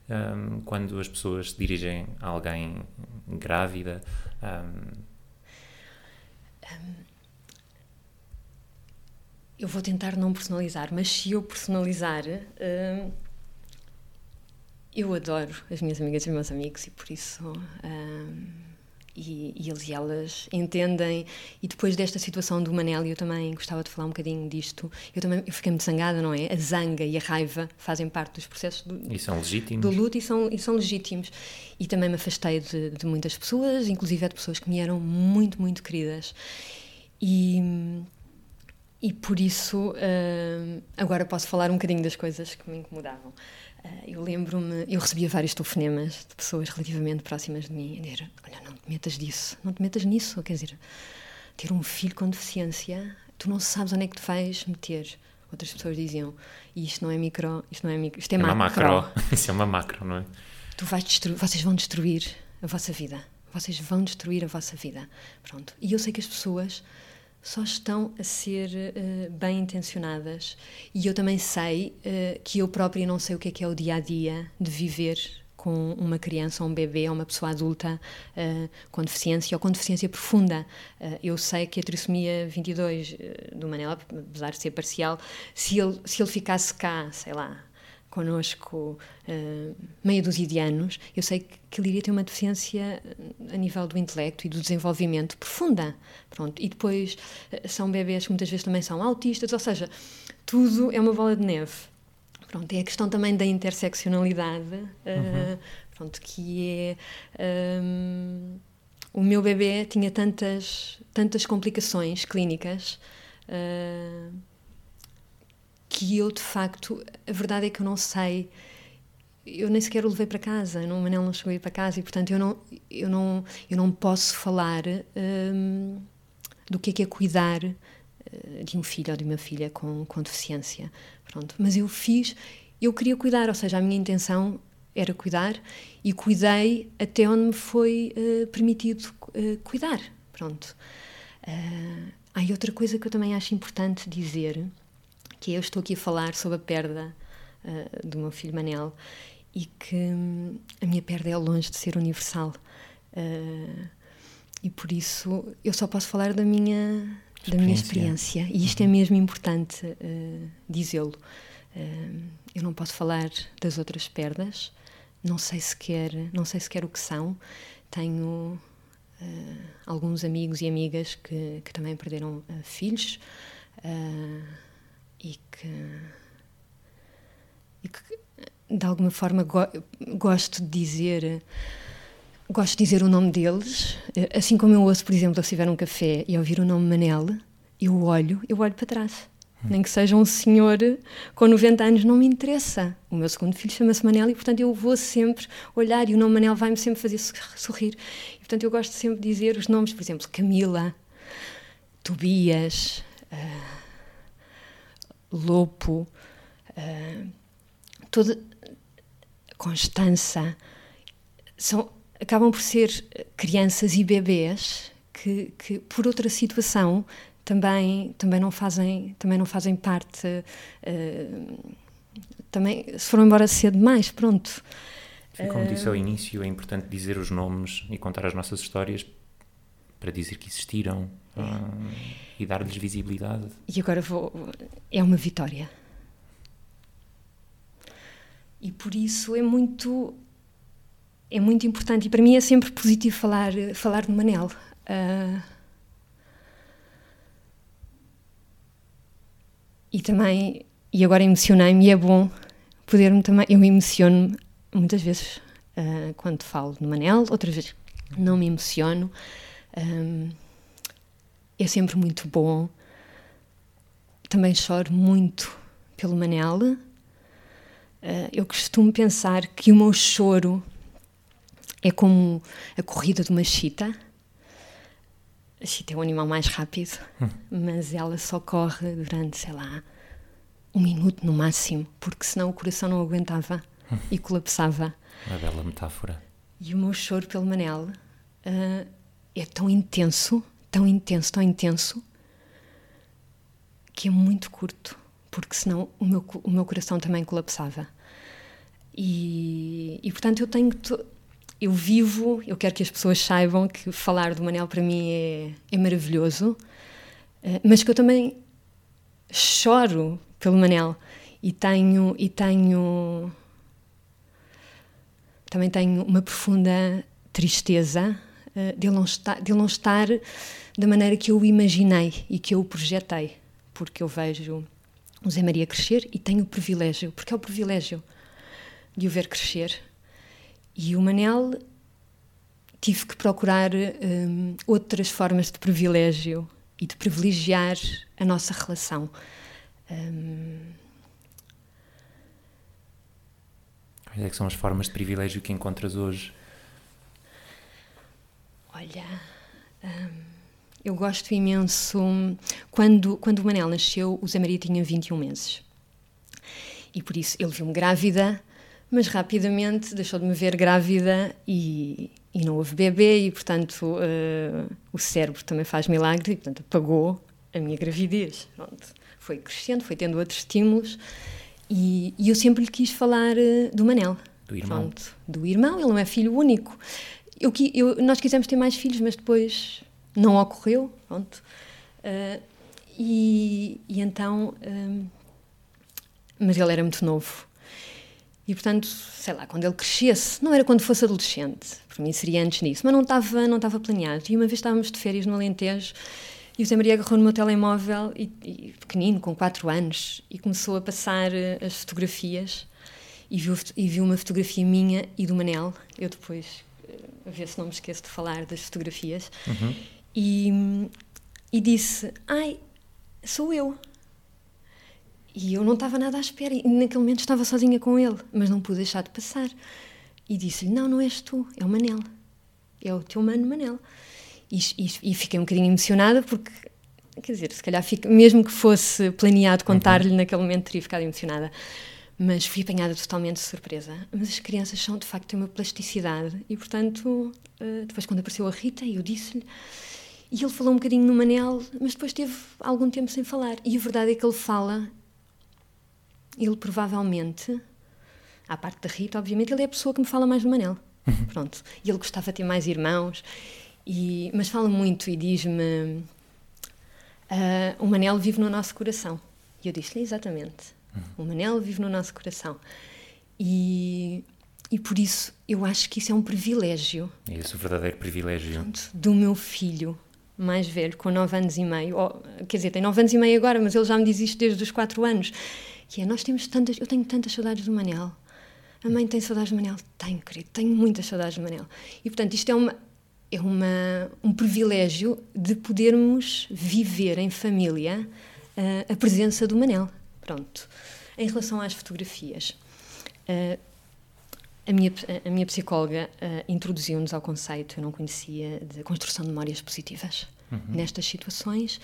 um, quando as pessoas se dirigem a alguém grávida? Um... Eu vou tentar não personalizar, mas se eu personalizar, eu adoro as minhas amigas e os meus amigos e por isso e, e, eles e elas entendem. E depois desta situação do Manel, eu também gostava de falar um bocadinho disto. Eu também eu fiquei muito zangada, não é? A zanga e a raiva fazem parte dos processos do, e são legítimos. do luto e são, e são legítimos. E também me afastei de, de muitas pessoas, inclusive de pessoas que me eram muito, muito queridas. E. E por isso, uh, agora posso falar um bocadinho das coisas que me incomodavam. Uh, eu lembro-me, eu recebia vários telefonemas de pessoas relativamente próximas de mim a dizer: Olha, não te metas disso, não te metas nisso. Quer dizer, ter um filho com deficiência, tu não sabes onde é que te vais meter. Outras pessoas diziam: Isto não é micro, isto não é micro, isto é, é macro. macro. Isso é uma macro, não é? Tu vais destruir, vocês vão destruir a vossa vida. Vocês vão destruir a vossa vida. Pronto. E eu sei que as pessoas só estão a ser uh, bem intencionadas. E eu também sei uh, que eu própria não sei o que é que é o dia a dia de viver com uma criança um bebê uma pessoa adulta uh, com deficiência ou com deficiência profunda. eu sei que a trissomia 22 do Manela, apesar de ser parcial, se ele, se ele ficasse cá, sei lá, connosco uh, meia dúzia de anos, eu sei que ele iria ter uma deficiência a nível do intelecto e do desenvolvimento profunda. Pronto. E depois uh, são bebês que muitas vezes também são autistas, ou seja, tudo é uma bola de neve. Pronto, é a questão também da interseccionalidade, uh, uhum. pronto, que é... Um, o meu bebê tinha tantas, tantas complicações clínicas que eu de facto, a verdade é que eu não sei, eu nem sequer o levei para casa, não, o Manel não chegou a ir para casa e portanto eu não, eu não, eu não posso falar hum, do que é que é cuidar uh, de um filho ou de uma filha com, com deficiência, pronto, mas eu fiz, eu queria cuidar, ou seja, a minha intenção era cuidar e cuidei até onde me foi uh, permitido uh, cuidar, pronto. Uh, há outra coisa que eu também acho importante dizer, que eu estou aqui a falar sobre a perda uh, do meu filho Manel e que hum, a minha perda é longe de ser universal. Uh, e por isso eu só posso falar da minha, da minha experiência. E isto é uhum. é mesmo importante uh, dizê-lo. Uh, eu não posso falar das outras perdas, não sei sequer, não sei sequer o que são. Tenho alguns amigos e amigas que, que também perderam filhos e que, e que de alguma forma go, gosto de dizer gosto de dizer o nome deles. Assim como eu ouço por exemplo se estiver um café e ouvir o nome Manel eu olho eu olho para trás. Hum. nem que seja um senhor com 90 anos não me interessa. O meu segundo filho chama-se Manel e portanto eu vou sempre olhar e o nome Manel vai-me sempre fazer sorrir. E portanto eu gosto sempre de dizer os nomes por exemplo Camila Tobias uh, Lopo, uh, toda Constança, são acabam por ser crianças e bebês que, que por outra situação também também não fazem também não fazem parte uh, também se foram embora cedo demais pronto. Como disse ao início é importante dizer os nomes e contar as nossas histórias para dizer que existiram uh, e dar-lhes visibilidade. E agora vou é uma vitória. E por isso é muito é muito importante e para mim é sempre positivo falar falar de Manel. Uh, e também e agora emocionei-me e é bom poder-me também eu emociono-me muitas vezes uh, quando falo de Manel outras vezes não me emociono. Um, é sempre muito bom também choro muito pelo Manel uh, eu costumo pensar que o meu choro é como a corrida de uma chita. A chita é o animal mais rápido, hum. mas ela só corre durante, sei lá, um minuto no máximo, porque senão o coração não aguentava hum. e colapsava. Uma bela metáfora. E o meu choro pelo Manel uh, é tão intenso, tão intenso, tão intenso, que é muito curto, porque senão o meu, o meu coração também colapsava. E, e portanto eu tenho eu vivo, eu quero que as pessoas saibam que falar do Manel para mim é, é maravilhoso, uh, mas que eu também choro pelo Manel e tenho e tenho também tenho uma profunda tristeza de, ele não estar, de ele não estar da maneira que eu o imaginei e que eu o projetei, porque eu vejo o Zé Maria crescer e tenho o privilégio, porque é o privilégio de o ver crescer e o Manel tive que procurar um, outras formas de privilégio e de privilegiar a nossa relação. Um... Quais é que são as formas de privilégio que encontras hoje? Olha, um, eu gosto imenso. Quando, quando o Manel nasceu, o Zé Maria tinha 21 meses. E por isso ele viu-me grávida mas rapidamente deixou de me ver grávida e, e não houve bebê e, portanto, uh, o cérebro também faz milagre e, portanto, apagou a minha gravidez. Pronto. Foi crescendo, foi tendo outros estímulos e, e eu sempre lhe quis falar uh, do Manel. Do irmão. Pronto, do irmão, ele não é filho único. Eu, eu, nós quisemos ter mais filhos, mas depois não ocorreu. Pronto. Uh, e, e, então. mas ele era muito novo e, portanto, sei lá, quando ele crescesse, não era quando fosse adolescente, para mim seria antes disso, mas não estava, não estava planeado. E uma vez estávamos de férias no Alentejo e o Zé Maria agarrou no meu telemóvel, e, e, pequenino, com 4 anos, e começou a passar eh, as fotografias e viu, e viu uma fotografia minha e do Manel. Eu depois, a ver se não me esqueço de falar das fotografias, uhum. e, e disse: Ai, sou eu. E eu não estava nada à espera, e naquele momento estava sozinha com ele, mas não pude deixar de passar. E disse-lhe: Não, não és tu, é o Manel. É o teu mano Manel. E, e, e fiquei um bocadinho emocionada porque, quer dizer, se calhar, fica, mesmo que fosse planeado contar-lhe uhum. naquele momento, teria ficado emocionada. Mas fui apanhada totalmente de surpresa. Mas as crianças são, de facto, têm uma plasticidade. E, portanto, eh, depois, quando apareceu a Rita, eu disse-lhe. E ele falou um bocadinho no Manel, mas depois teve algum tempo sem falar. E a verdade é que ele fala ele provavelmente, à parte da Rita, obviamente, ele é a pessoa que me fala mais do Manel. Uhum. Pronto. E ele gostava de ter mais irmãos, e, mas fala muito e diz-me: uh, O Manel vive no nosso coração. E eu disse-lhe exatamente. O Manel vive no nosso coração. E, e por isso eu acho que isso é um privilégio. É esse o verdadeiro privilégio. Do meu filho mais velho, com 9 anos e meio. Ou, quer dizer, tem 9 anos e meio agora, mas ele já me diz isto desde os 4 anos que é, nós temos tantas, eu tenho tantas saudades do Manel. A mãe tem saudades do Manel? Tenho, querido, tenho muitas saudades do Manel. E, portanto, isto é, uma, é uma, um privilégio de podermos viver em família uh, a presença do Manel. Pronto. Em relação às fotografias, uh, a, minha, a minha psicóloga uh, introduziu-nos ao conceito, eu não conhecia, de construção de memórias positivas uhum. nestas situações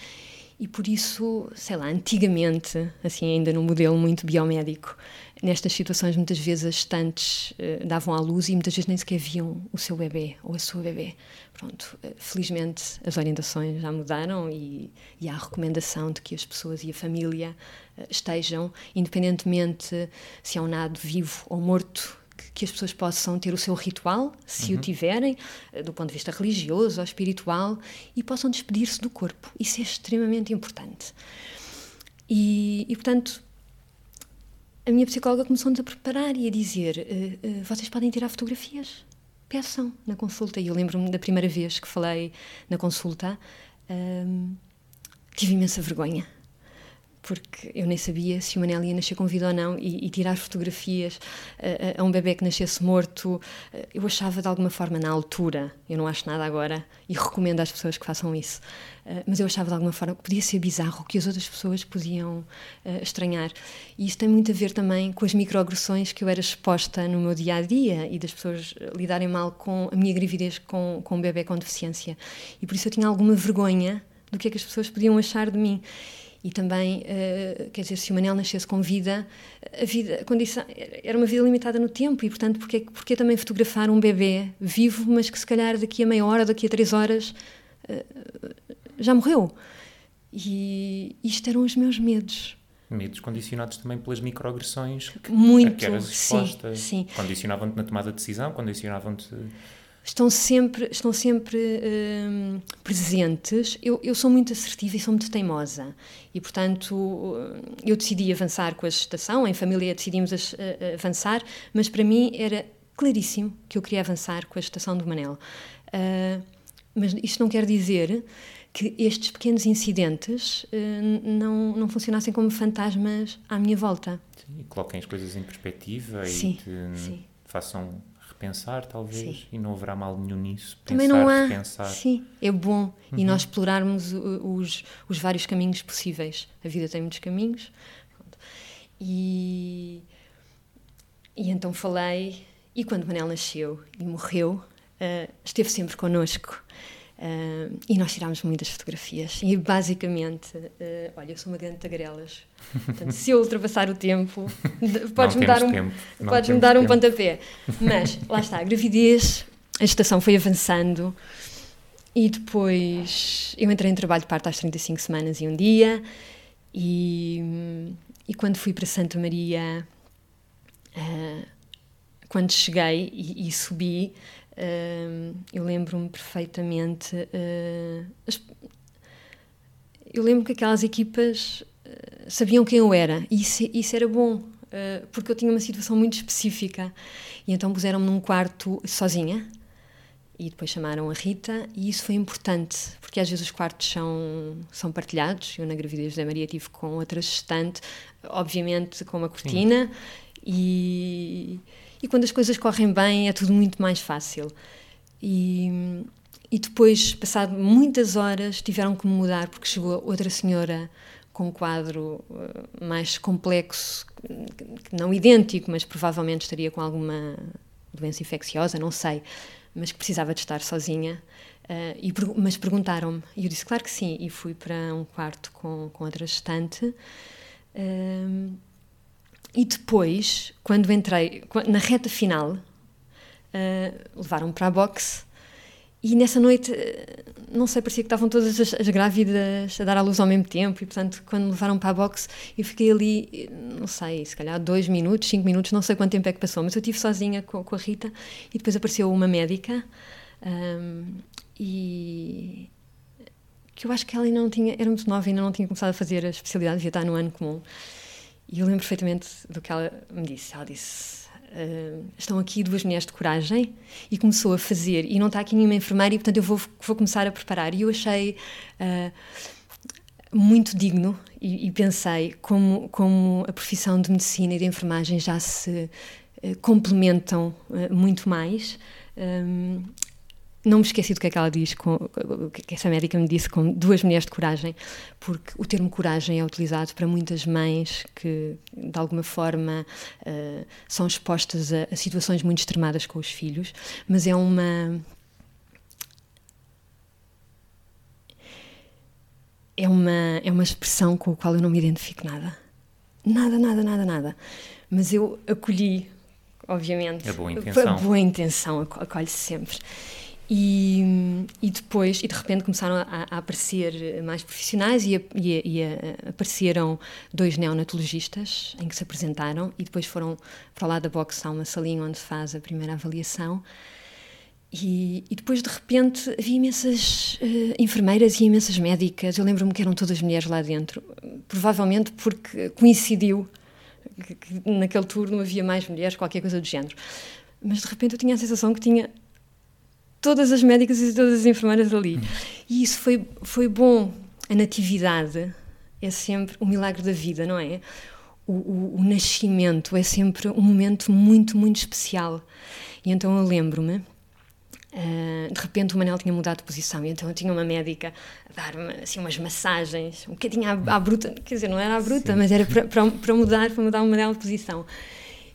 E por isso, sei lá, antigamente, assim, ainda num modelo muito biomédico, nestas situações muitas vezes as gestantes uh, davam à luz e muitas vezes nem sequer viam o seu bebê ou a sua bebê. Pronto, uh, felizmente as orientações já mudaram e, e, há a recomendação de que as pessoas e a família uh, estejam, independentemente se é um nado vivo ou morto, que as pessoas possam ter o seu ritual, se uhum. o tiverem, do ponto de vista religioso ou espiritual, e possam despedir-se do corpo. Isso é extremamente importante. E, e portanto, a minha psicóloga começou-nos a preparar e a dizer: uh, uh, vocês podem tirar fotografias, peçam na consulta. E eu lembro-me da primeira vez que falei na consulta, ehm, tive imensa vergonha porque eu nem sabia se o Manel ia nascer com vida ou não e, e tirar fotografias a, a, um bebê que nascesse morto, eh, eu achava de alguma forma na altura, eu não acho nada agora e recomendo às pessoas que façam isso, eh, mas eu achava de alguma forma que podia ser bizarro, que as outras pessoas podiam uh, estranhar. E isso tem muito a ver também com as microagressões que eu era exposta no meu dia a dia e das pessoas lidarem mal com a minha gravidez com, com um bebê com deficiência. E por isso eu tinha alguma vergonha do que é que as pessoas podiam achar de mim. E também, uh, quer dizer, se o Manel nascesse com vida, a vida a condição, era uma vida limitada no tempo e, portanto, porque, porque também fotografar um bebê vivo, mas que se calhar daqui a meia hora, daqui a três horas, uh, já morreu? E isto eram os meus medos. Medos condicionados também pelas microagressões que, Muito, a que eras exposta. Sim, sim. Condicionavam-te na tomada de decisão, condicionavam-te estão sempre, estão sempre hum, presentes. Eu, eu sou muito assertiva e sou muito teimosa. E, portanto, eu decidi avançar com a gestação, em família decidimos avançar, mas para mim era claríssimo que eu queria avançar com a gestação do Manel. Uh, mas isto não quer dizer que estes pequenos incidentes uh, não, não funcionassem como fantasmas à minha volta. Sim, e coloquem as coisas em perspectiva sim, e te, sim. façam repensar, talvez, sim. e não haverá mal nenhum nisso. Também não há. Repensar. Sim, é bom. Uhum. E nós explorarmos os, os vários caminhos possíveis. A vida tem muitos caminhos. E, e então falei, e quando Manel nasceu e morreu, uh, esteve sempre connosco. Uh, e nós tirámos muitas fotografias. E basicamente, uh, olha, eu sou uma grande tagarelas. Portanto, se eu ultrapassar o tempo, podes-me dar um, tempo. podes -me dar um pontapé. Mas lá está, a gravidez, a gestação foi avançando. E depois eu entrei em trabalho de parto às 35 semanas e um dia. E, e quando fui para Santa Maria, uh, quando cheguei e, e subi, Uh, eu lembro-me perfeitamente. Uh, as, eu lembro que aquelas equipas uh, sabiam quem eu era e isso, isso era bom, porque eu tinha uma situação muito específica. E então puseram-me num quarto sozinha e depois chamaram a Rita e isso foi importante porque às vezes os quartos são são partilhados eu na gravidez da Maria tive com outra gestante obviamente com uma cortina Sim. e e quando as coisas correm bem é tudo muito mais fácil. E, e depois, passado muitas horas, tiveram que mudar porque chegou outra senhora com um quadro uh, mais complexo, não idêntico, mas provavelmente estaria com alguma doença infecciosa, não sei, mas que precisava de estar sozinha. Uh, e, mas perguntaram-me, e eu disse claro que sim, e fui para um quarto com, com outra gestante. Uh, e depois, quando entrei, na reta final, uh, levaram-me para a boxe. E nessa noite, não sei, parecia que estavam todas as, as, grávidas a dar à luz ao mesmo tempo. E, portanto, quando me levaram para a boxe, eu fiquei ali, não sei, se calhar dois minutos, cinco minutos, não sei quanto tempo é que passou, mas eu estive sozinha com, com a Rita e depois apareceu uma médica um, e que eu acho que ela ainda não tinha, era muito nova, ainda não tinha começado a fazer a especialidade, devia estar no ano comum. E eu lembro perfeitamente do que ela me disse. Ela disse: uh, Estão aqui duas mulheres de coragem. E começou a fazer. E não está aqui nenhuma enfermeira, e portanto eu vou, vou começar a preparar. E eu achei. Uh, muito digno e, e, pensei como, como a profissão de medicina e de enfermagem já se uh, complementam uh, muito mais. Um, não me esqueci do que é que ela diz, com, que essa médica me disse, com duas mulheres de coragem, porque o termo coragem é utilizado para muitas mães que, de alguma forma, uh, são expostas a, a situações muito extremadas com os filhos, mas é uma é uma, é uma expressão com a qual eu não me identifico nada. Nada, nada, nada, nada. Mas eu acolhi, obviamente. A boa intenção. A boa intenção, acolhe-se sempre. E, e, depois, e de repente começaram a, a aparecer mais profissionais e, a, e, e a, apareceram dois neonatologistas em que se apresentaram e depois foram para lá da box, há uma salinha onde se faz a primeira avaliação e, e, depois, de repente, havia imensas uh, enfermeiras e imensas médicas. Eu lembro-me que eram todas mulheres lá dentro. Provavelmente porque coincidiu que, que, naquele turno havia mais mulheres, qualquer coisa do género. Mas, de repente, eu tinha a sensação que tinha todas as médicas e todas as enfermeiras ali. Hum. E isso foi, foi bom. A natividade é sempre o milagre da vida, não é? O, o, o nascimento é sempre um momento muito, muito especial. E então eu lembro-me Uh, de repente o Manel tinha mudado de posição e então eu tinha uma médica a dar-me assim, umas massagens, um bocadinho à, à bruta, quer dizer, não era à bruta, Sim. mas era para, para, para, mudar, para mudar o Manel de posição.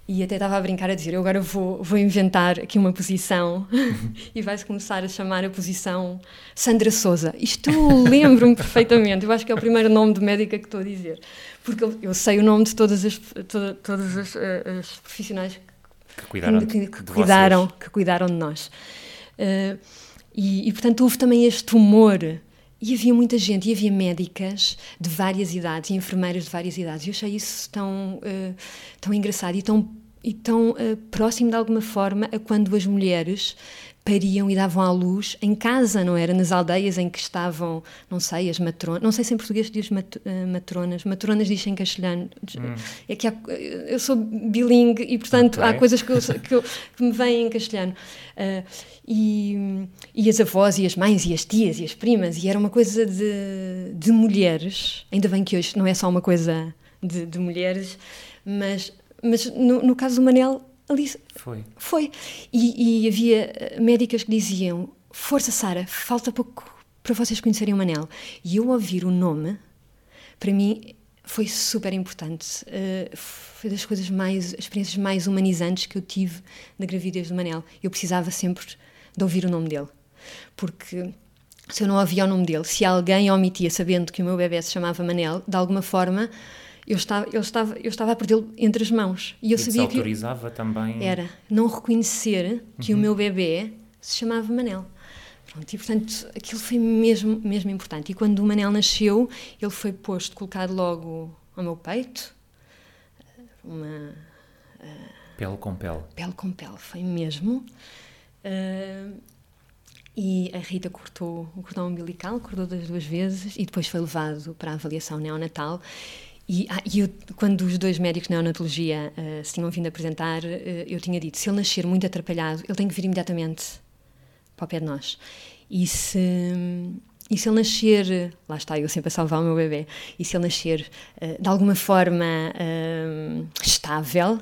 E até estava a brincar a dizer, eu agora vou, vou inventar aqui uma posição e vai-se começar a chamar a posição Sandra Souza. Isto lembro-me perfeitamente, eu acho que é o primeiro nome de médica que estou a dizer, porque eu, eu sei o nome de todas as, toda, todas as, eh, as profissionais que cuidaram, que, que, que cuidaram, que cuidaram de nós. Uh, e, e, portanto, houve também este humor. E havia muita gente, e havia médicas de várias idades, e enfermeiras de várias idades. E eu achei isso tão, uh, tão engraçado e tão, e tão uh, próximo, de alguma forma, a quando as mulheres pariam e davam à luz em casa, não era? Nas aldeias em que estavam, não sei, as matronas, não sei se em português diz mat, uh, matronas, matronas dizem em castelhano. Hum. É que há, eu sou bilingue e, portanto, okay. há coisas que, eu, que, eu, que, me vêm em castelhano. Uh, e, e as avós e as mães e as tias e as primas, e era uma coisa de, de mulheres, ainda bem que hoje não é só uma coisa de, de mulheres, mas, mas no, no caso do Manel ali foi. Foi. E, e havia eh, médicas que diziam: Força, Sara, falta pouco para vocês conhecerem o Manel. E eu ouvir o nome, para mim, foi super importante. Uh, foi das coisas mais, experiências mais humanizantes que eu tive na gravidez do Manel. Eu precisava sempre de ouvir o nome dele. Porque se eu não ouvia o nome dele, se alguém omitia sabendo que o meu bebê se chamava Manel, de alguma forma eu estava, eu estava, eu estava a perdê-lo entre as mãos. E eu e sabia que. autorizava também. Era não reconhecer que uhum. o meu bebê se chamava Manel. Pronto, e portanto aquilo foi mesmo, mesmo importante. E quando o Manel nasceu, ele foi posto, colocado logo ao meu peito, uma. Uh, pele com pele. Pele com pele, foi mesmo. Uh, e a Rita cortou o cordão umbilical, cortou das duas vezes e depois foi levado para a avaliação neonatal. E, ah, e eu, quando os dois médicos de neonatologia uh, se tinham vindo apresentar, uh, eu tinha dito: se ele nascer muito atrapalhado, ele tem que vir imediatamente para o pé de nós. E se, e se ele nascer, lá está, eu sempre a salvar o meu bebê, e se ele nascer uh, de alguma forma estável,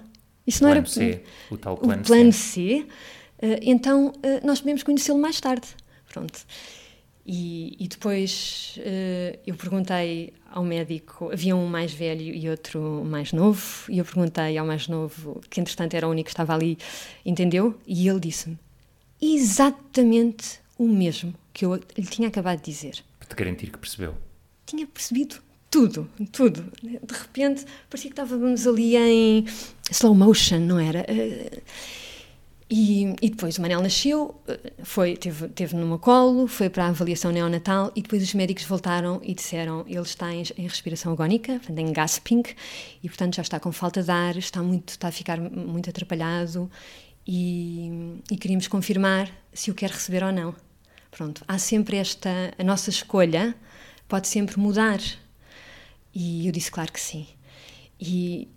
isso não plano era. C, o tal plano, o plano C, C então nós podemos conhecê-lo mais tarde. Pronto. E, e depois eu perguntei ao médico, havia um mais velho e outro mais novo, e eu perguntei ao mais novo, que entretanto era o único que estava ali, entendeu? E ele disse-me exatamente o mesmo que eu lhe tinha acabado de dizer. Para te garantir que percebeu. Tinha percebido tudo, tudo. De repente parecia que estávamos ali em slow motion, não era? Uh, e, e, depois o Manel nasceu, eh, foi, teve, teve no meu colo, foi para a avaliação neonatal e depois os médicos voltaram e disseram ele está em, em respiração agónica, em gasping, e portanto já está com falta de ar, está, muito, está a ficar muito atrapalhado e, e queríamos confirmar se o quer receber ou não. Pronto, há sempre esta, a nossa escolha pode sempre mudar. E eu disse claro que sim. E,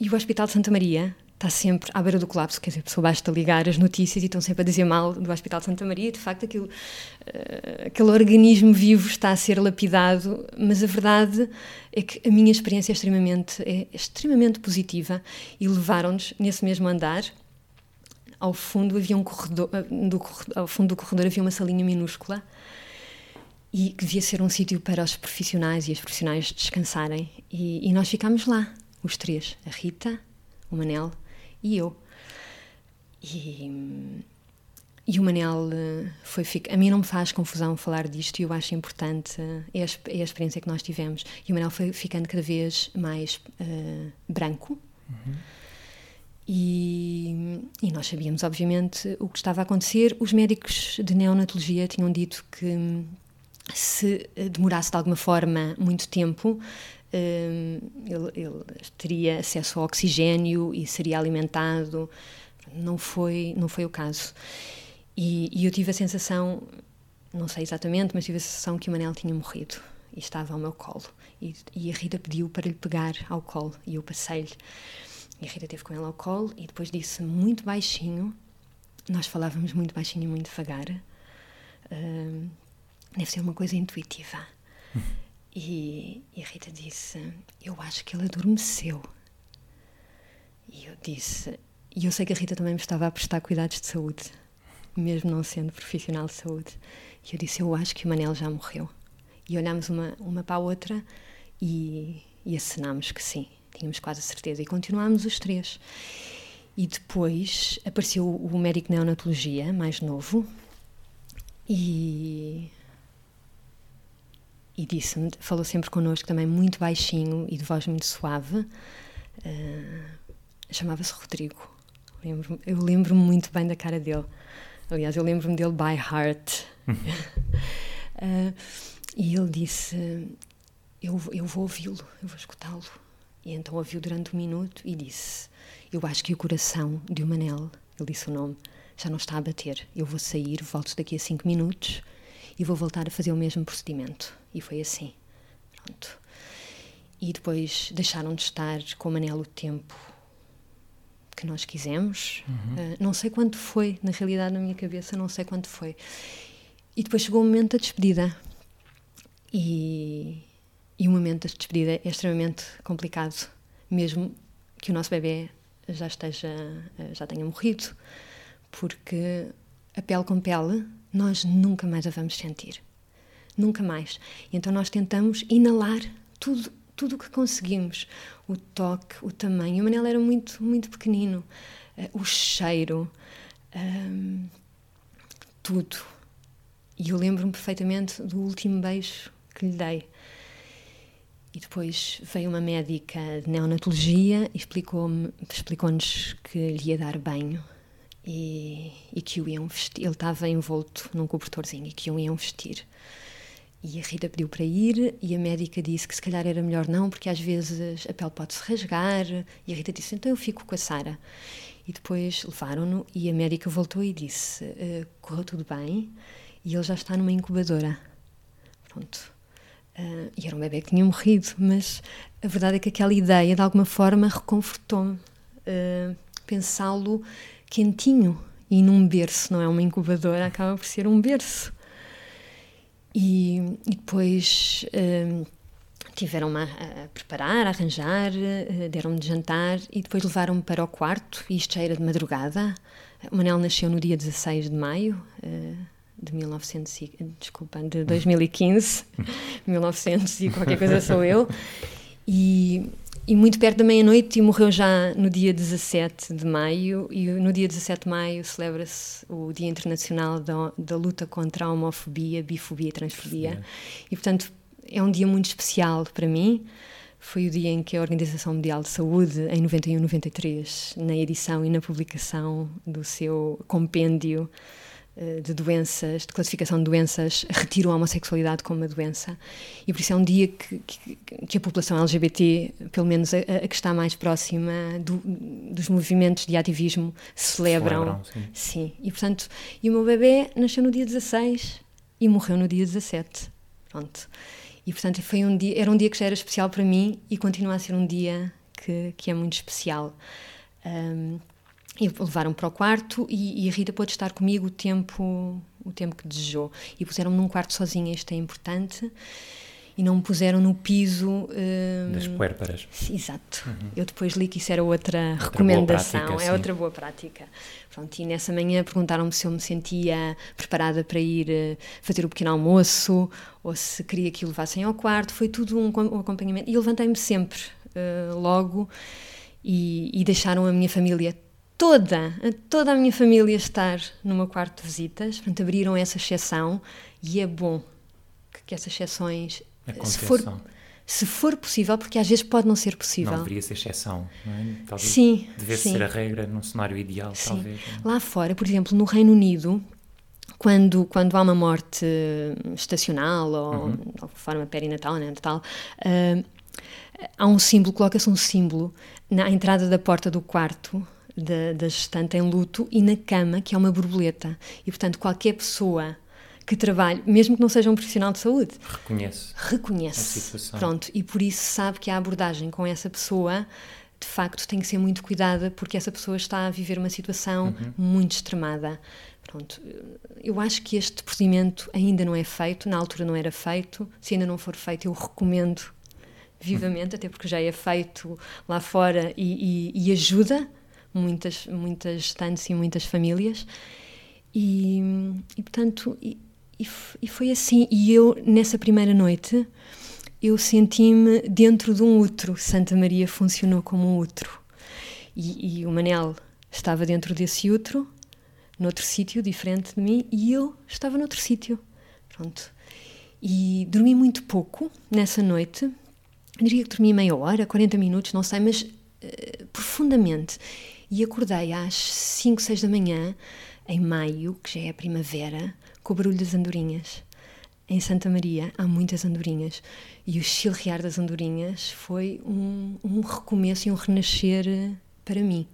e o Hospital de Santa Maria está sempre à beira do colapso, quer dizer, a pessoa basta ligar as notícias e estão sempre a dizer mal do Hospital de Santa Maria, de facto aquilo, uh, aquele organismo vivo está a ser lapidado, mas a verdade é que a minha experiência é extremamente, é extremamente positiva e levaram-nos nesse mesmo andar, ao fundo havia um corredor, eh, do, ao fundo do corredor havia uma salinha minúscula e que devia ser um sítio para os profissionais e as profissionais descansarem. E, e nós ficámos lá, os três, a Rita, o Manel e eu. E, e o Manel uh, foi. A mim não me faz confusão falar disto e eu acho importante. Uh, é, a, é, a, experiência que nós tivemos. E o Manel foi ficando cada vez mais branco. Uhum. E, e, nós sabíamos, obviamente, o que estava a acontecer. Os médicos de neonatologia tinham dito que se demorasse de alguma forma muito tempo, ele, ele, teria acesso ao oxigênio e seria alimentado. Não foi, não foi o caso. E, e eu tive a sensação, não sei exatamente, mas tive a sensação que o Manel tinha morrido e estava ao meu colo. E, e a Rita pediu para lhe pegar ao colo e eu passei-lhe. E a Rita teve com ela ao colo e depois disse muito baixinho, nós falávamos muito baixinho e muito devagar, uh, deve ser uma coisa intuitiva. E, e, a Rita disse: Eu acho que ele adormeceu. E eu disse: E eu sei que a Rita também me estava a prestar cuidados de saúde, mesmo não sendo profissional de saúde. E eu disse: Eu acho que o Manel já morreu. E olhámos uma, uma para a outra e, e acenámos que sim. Tínhamos quase a certeza. E continuámos os três. E depois apareceu o médico de neonatologia, mais novo, e, e disse-me, falou sempre connosco também muito baixinho e de voz muito suave. Uh, Chamava-se Rodrigo. Lembro, eu lembro-me muito bem da cara dele. Aliás, eu lembro-me dele by heart. uh, e ele disse: Eu, eu vou ouvi-lo, eu vou escutá-lo. E então ouviu durante um minuto e disse: Eu acho que o coração de o Manel, ele disse o nome, já não está a bater. Eu vou sair, volto daqui a cinco minutos e vou voltar a fazer o mesmo procedimento. E foi assim. Pronto. E depois deixaram de estar com o Manel o tempo que nós quisemos. Uhum. Uh, não sei quanto foi, na realidade, na minha cabeça, não sei quanto foi. E depois chegou o momento da despedida. E, e o momento da despedida é extremamente complicado, mesmo que o nosso bebê já esteja, já tenha morrido, porque a pele com pele nós nunca mais a vamos sentir. Nunca mais. Então nós tentamos inalar tudo tudo o que conseguimos. O toque, o tamanho. O Manel era muito, muito pequenino. Uh, o cheiro. Um, tudo. E eu lembro-me perfeitamente do último beijo que lhe dei. E depois veio uma médica de neonatologia e explicou-nos explicou que lhe ia dar banho e, e que o iam vestir. Ele estava envolto num cobertorzinho e que o iam vestir. E a Rita pediu para ir e a médica disse que se calhar era melhor não, porque às vezes a pele pode se rasgar. E a Rita disse: então eu fico com a Sara. E depois levaram-no e a médica voltou e disse: uh, correu tudo bem e ele já está numa incubadora. Pronto. Uh, e era um bebê que tinha morrido, mas a verdade é que aquela ideia de alguma forma reconfortou-me. Uh, Pensá-lo quentinho e num berço, não é uma incubadora, acaba por ser um berço. E, e depois uh, tiveram-me a, a, preparar, a arranjar, deram-me de jantar e depois levaram-me para o quarto, e isto já era de madrugada. O Manel nasceu no dia 16 de maio de 1900 e, desculpa, de 2015, 1900 e qualquer coisa sou eu, e, e muito perto da meia-noite e morreu já no dia 17 de maio. E no dia 17 de maio celebra-se o Dia Internacional da, da Luta contra a Homofobia, Bifobia e Transfobia. E portanto é um dia muito especial para mim. Foi o dia em que a Organização Mundial de Saúde, em 91-93, na edição e na publicação do seu compêndio de doenças, de classificação de doenças, retirou a homossexualidade como uma doença. E por isso é um dia que, que, que a população LGBT, pelo menos a, a que está mais próxima do, dos movimentos de ativismo, celebram. celebram sim. sim. E portanto, e o meu bebê nasceu no dia 16 e morreu no dia 17. Pronto. E portanto foi um dia, era um dia que já era especial para mim e continua a ser um dia que, que é muito especial. Um, e levaram para o quarto e, e, a Rita pôde estar comigo o tempo, o tempo que desejou. E puseram-me num quarto sozinha, isto é importante. E não me puseram no piso. Uh, das puérperas. Exato. Uhum. Eu depois li que isso era outra, outra recomendação, prática, é sim. outra boa prática. Pronto, e nessa manhã perguntaram-me se eu me sentia preparada para ir uh, fazer o pequeno almoço ou se queria que o levassem ao quarto. Foi tudo um, um acompanhamento. E eu levantei-me sempre, uh, logo, e, e deixaram a minha família toda, a toda a minha família estar no meu quarto de visitas, portanto abriram essa exceção e é bom que, que essas exceções, se for, se for possível, porque às vezes pode não ser possível. Não deveria ser exceção, não é? Talvez sim. Devesse sim. ser a regra num cenário ideal, sim. talvez. Lá fora, por exemplo, no Reino Unido, quando, quando há uma morte estacional ou uhum. de alguma forma perinatal, né, Natal, uh, há um símbolo, coloca-se um símbolo na entrada da porta do quarto da, da gestante em luto e na cama, que é uma borboleta. E, portanto, qualquer pessoa que trabalhe, mesmo que não seja um profissional de saúde, reconhece. Reconhece. Pronto, e por isso sabe que a abordagem com essa pessoa de facto tem que ser muito cuidada porque essa pessoa está a viver uma situação uhum. muito extremada. Pronto, eu acho que este procedimento ainda não é feito, na altura não era feito. Se ainda não for feito, eu recomendo vivamente, até porque já é feito lá fora e, e, e ajuda muitas, muitas gestantes e muitas famílias. E, e portanto, e, e, foi assim. E eu, nessa primeira noite, eu senti-me dentro de um útero. Santa Maria funcionou como um útero. E, e o Manel estava dentro desse útero, noutro sítio diferente de mim, e eu estava noutro sítio. Pronto. E dormi muito pouco nessa noite. Eu diria que dormi meia hora, 40 minutos, não sei, mas uh, profundamente. E acordei às 5, 6 da manhã, em maio, que já é a primavera, com o barulho das andorinhas. Em Santa Maria há muitas andorinhas e o chilrear das andorinhas foi um, um recomeço e um renascer eh, para mim.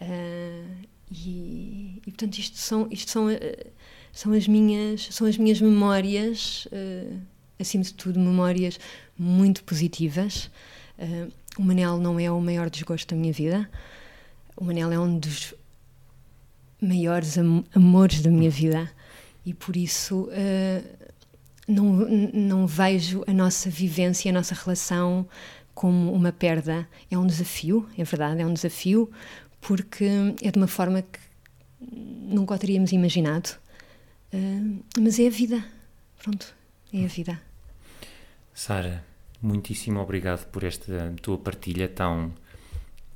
Uh, e, e, portanto isto são isto são uh, são as minhas são as minhas memórias uh, acima de tudo memórias muito positivas o Manel não é o maior desgosto da minha vida o Manel é um dos maiores am amores da minha vida e por isso uh, não, não vejo a nossa vivência, a nossa relação como uma perda. É um desafio, é verdade, é um desafio, porque é de uma forma que nunca o teríamos imaginado. Uh, mas é a vida, pronto, é a vida. Sara, muitíssimo obrigado por esta tua partilha tão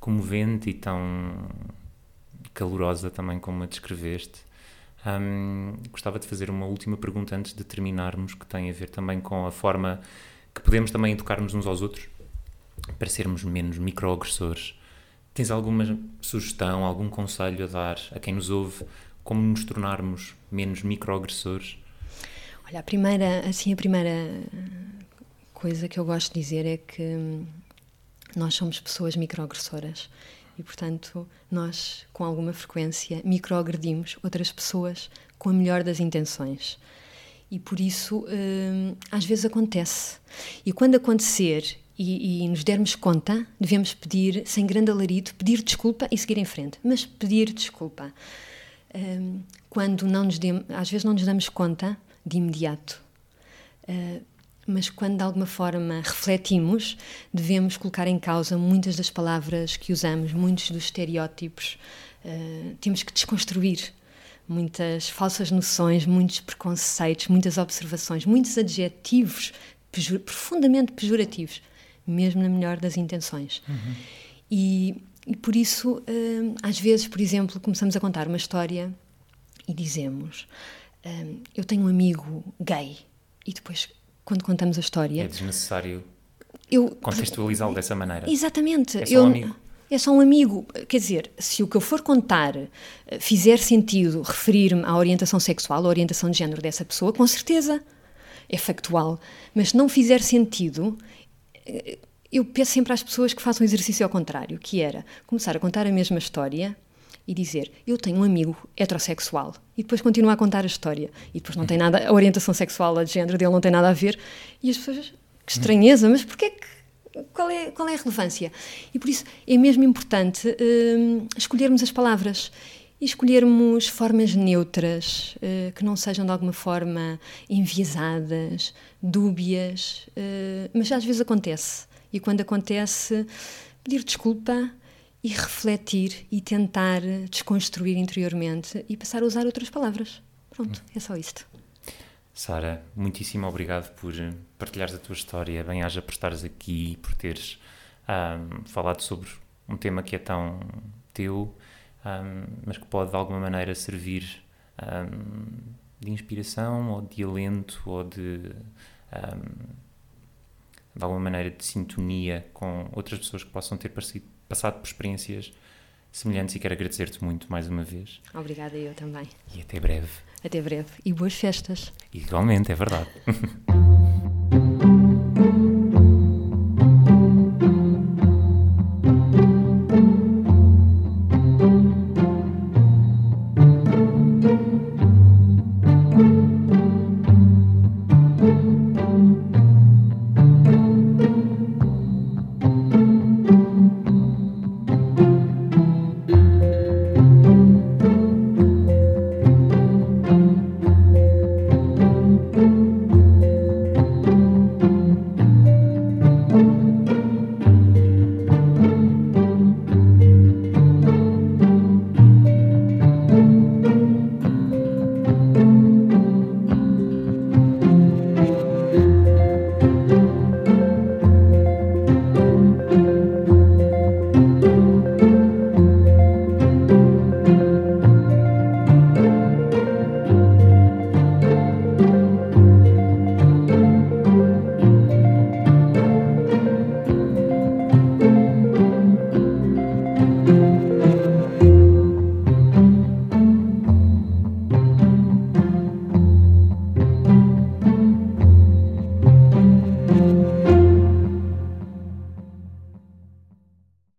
comovente e tão calorosa também como a descreveste. Um, gostava de fazer uma última pergunta antes de terminarmos, que tem a ver também com a forma que podemos também educar-nos uns aos outros para sermos menos microagressores. Tens alguma sugestão, algum conselho a dar a quem nos ouve como nos tornarmos menos microagressores? Olha, a primeira, assim, a primeira coisa que eu gosto de dizer é que nós somos pessoas microagressoras e, portanto, nós, com alguma frequência, microagredimos outras pessoas com a melhor das intenções. E por isso, hum, às vezes acontece. E quando acontecer e, e, nos dermos conta, devemos pedir, sem grande alarido, pedir desculpa e seguir em frente. Mas pedir desculpa. Hum, quando não nos dem, às vezes não nos damos conta de imediato. Uh, mas quando de alguma forma refletimos, devemos colocar em causa muitas das palavras que usamos, muitos dos estereótipos. Uh, temos que desconstruir muitas falsas noções, muitos preconceitos, muitas observações, muitos adjetivos pejor, profundamente pejorativos, mesmo na melhor das intenções. Uhum. E, e, por isso, uh, às vezes, por exemplo, começamos a contar uma história e dizemos: uh, Eu tenho um amigo gay, e depois quando contamos a história. É desnecessário contextualizá-lo dessa maneira. Exatamente. É só eu, um amigo. É só um amigo. Quer dizer, se o que eu for contar eh, fizer sentido referir-me à orientação sexual, à orientação de género dessa pessoa, com certeza é factual. Mas se não fizer sentido, eh, eu peço sempre às pessoas que façam um exercício ao contrário, que era começar a contar a mesma história e dizer eu tenho um amigo heterossexual e depois continuar a contar a história e depois não tem nada, a orientação sexual, a de género dele não tem nada a ver e as pessoas, que estranheza, mas porquê que qual é, qual é a relevância? E por isso é mesmo importante uh, escolhermos as palavras e escolhermos formas neutras, uh, que não sejam de alguma forma enviesadas, dúbias, uh, mas às vezes acontece. E quando acontece, pedir desculpa, e refletir e tentar desconstruir interiormente e passar a usar outras palavras. Pronto, é só isto. Sara, muitíssimo obrigado por partilhares a tua história, bem-haja por estares aqui, por teres um, falado sobre um tema que é tão teu um, mas que pode de alguma maneira servir um, de inspiração ou de alento ou de, de alguma maneira de sintonia com outras pessoas que possam ter passado por experiências semelhantes e quero agradecer-te muito mais uma vez. Obrigada, eu também. E até breve. Até breve. E boas festas. Igualmente, é verdade.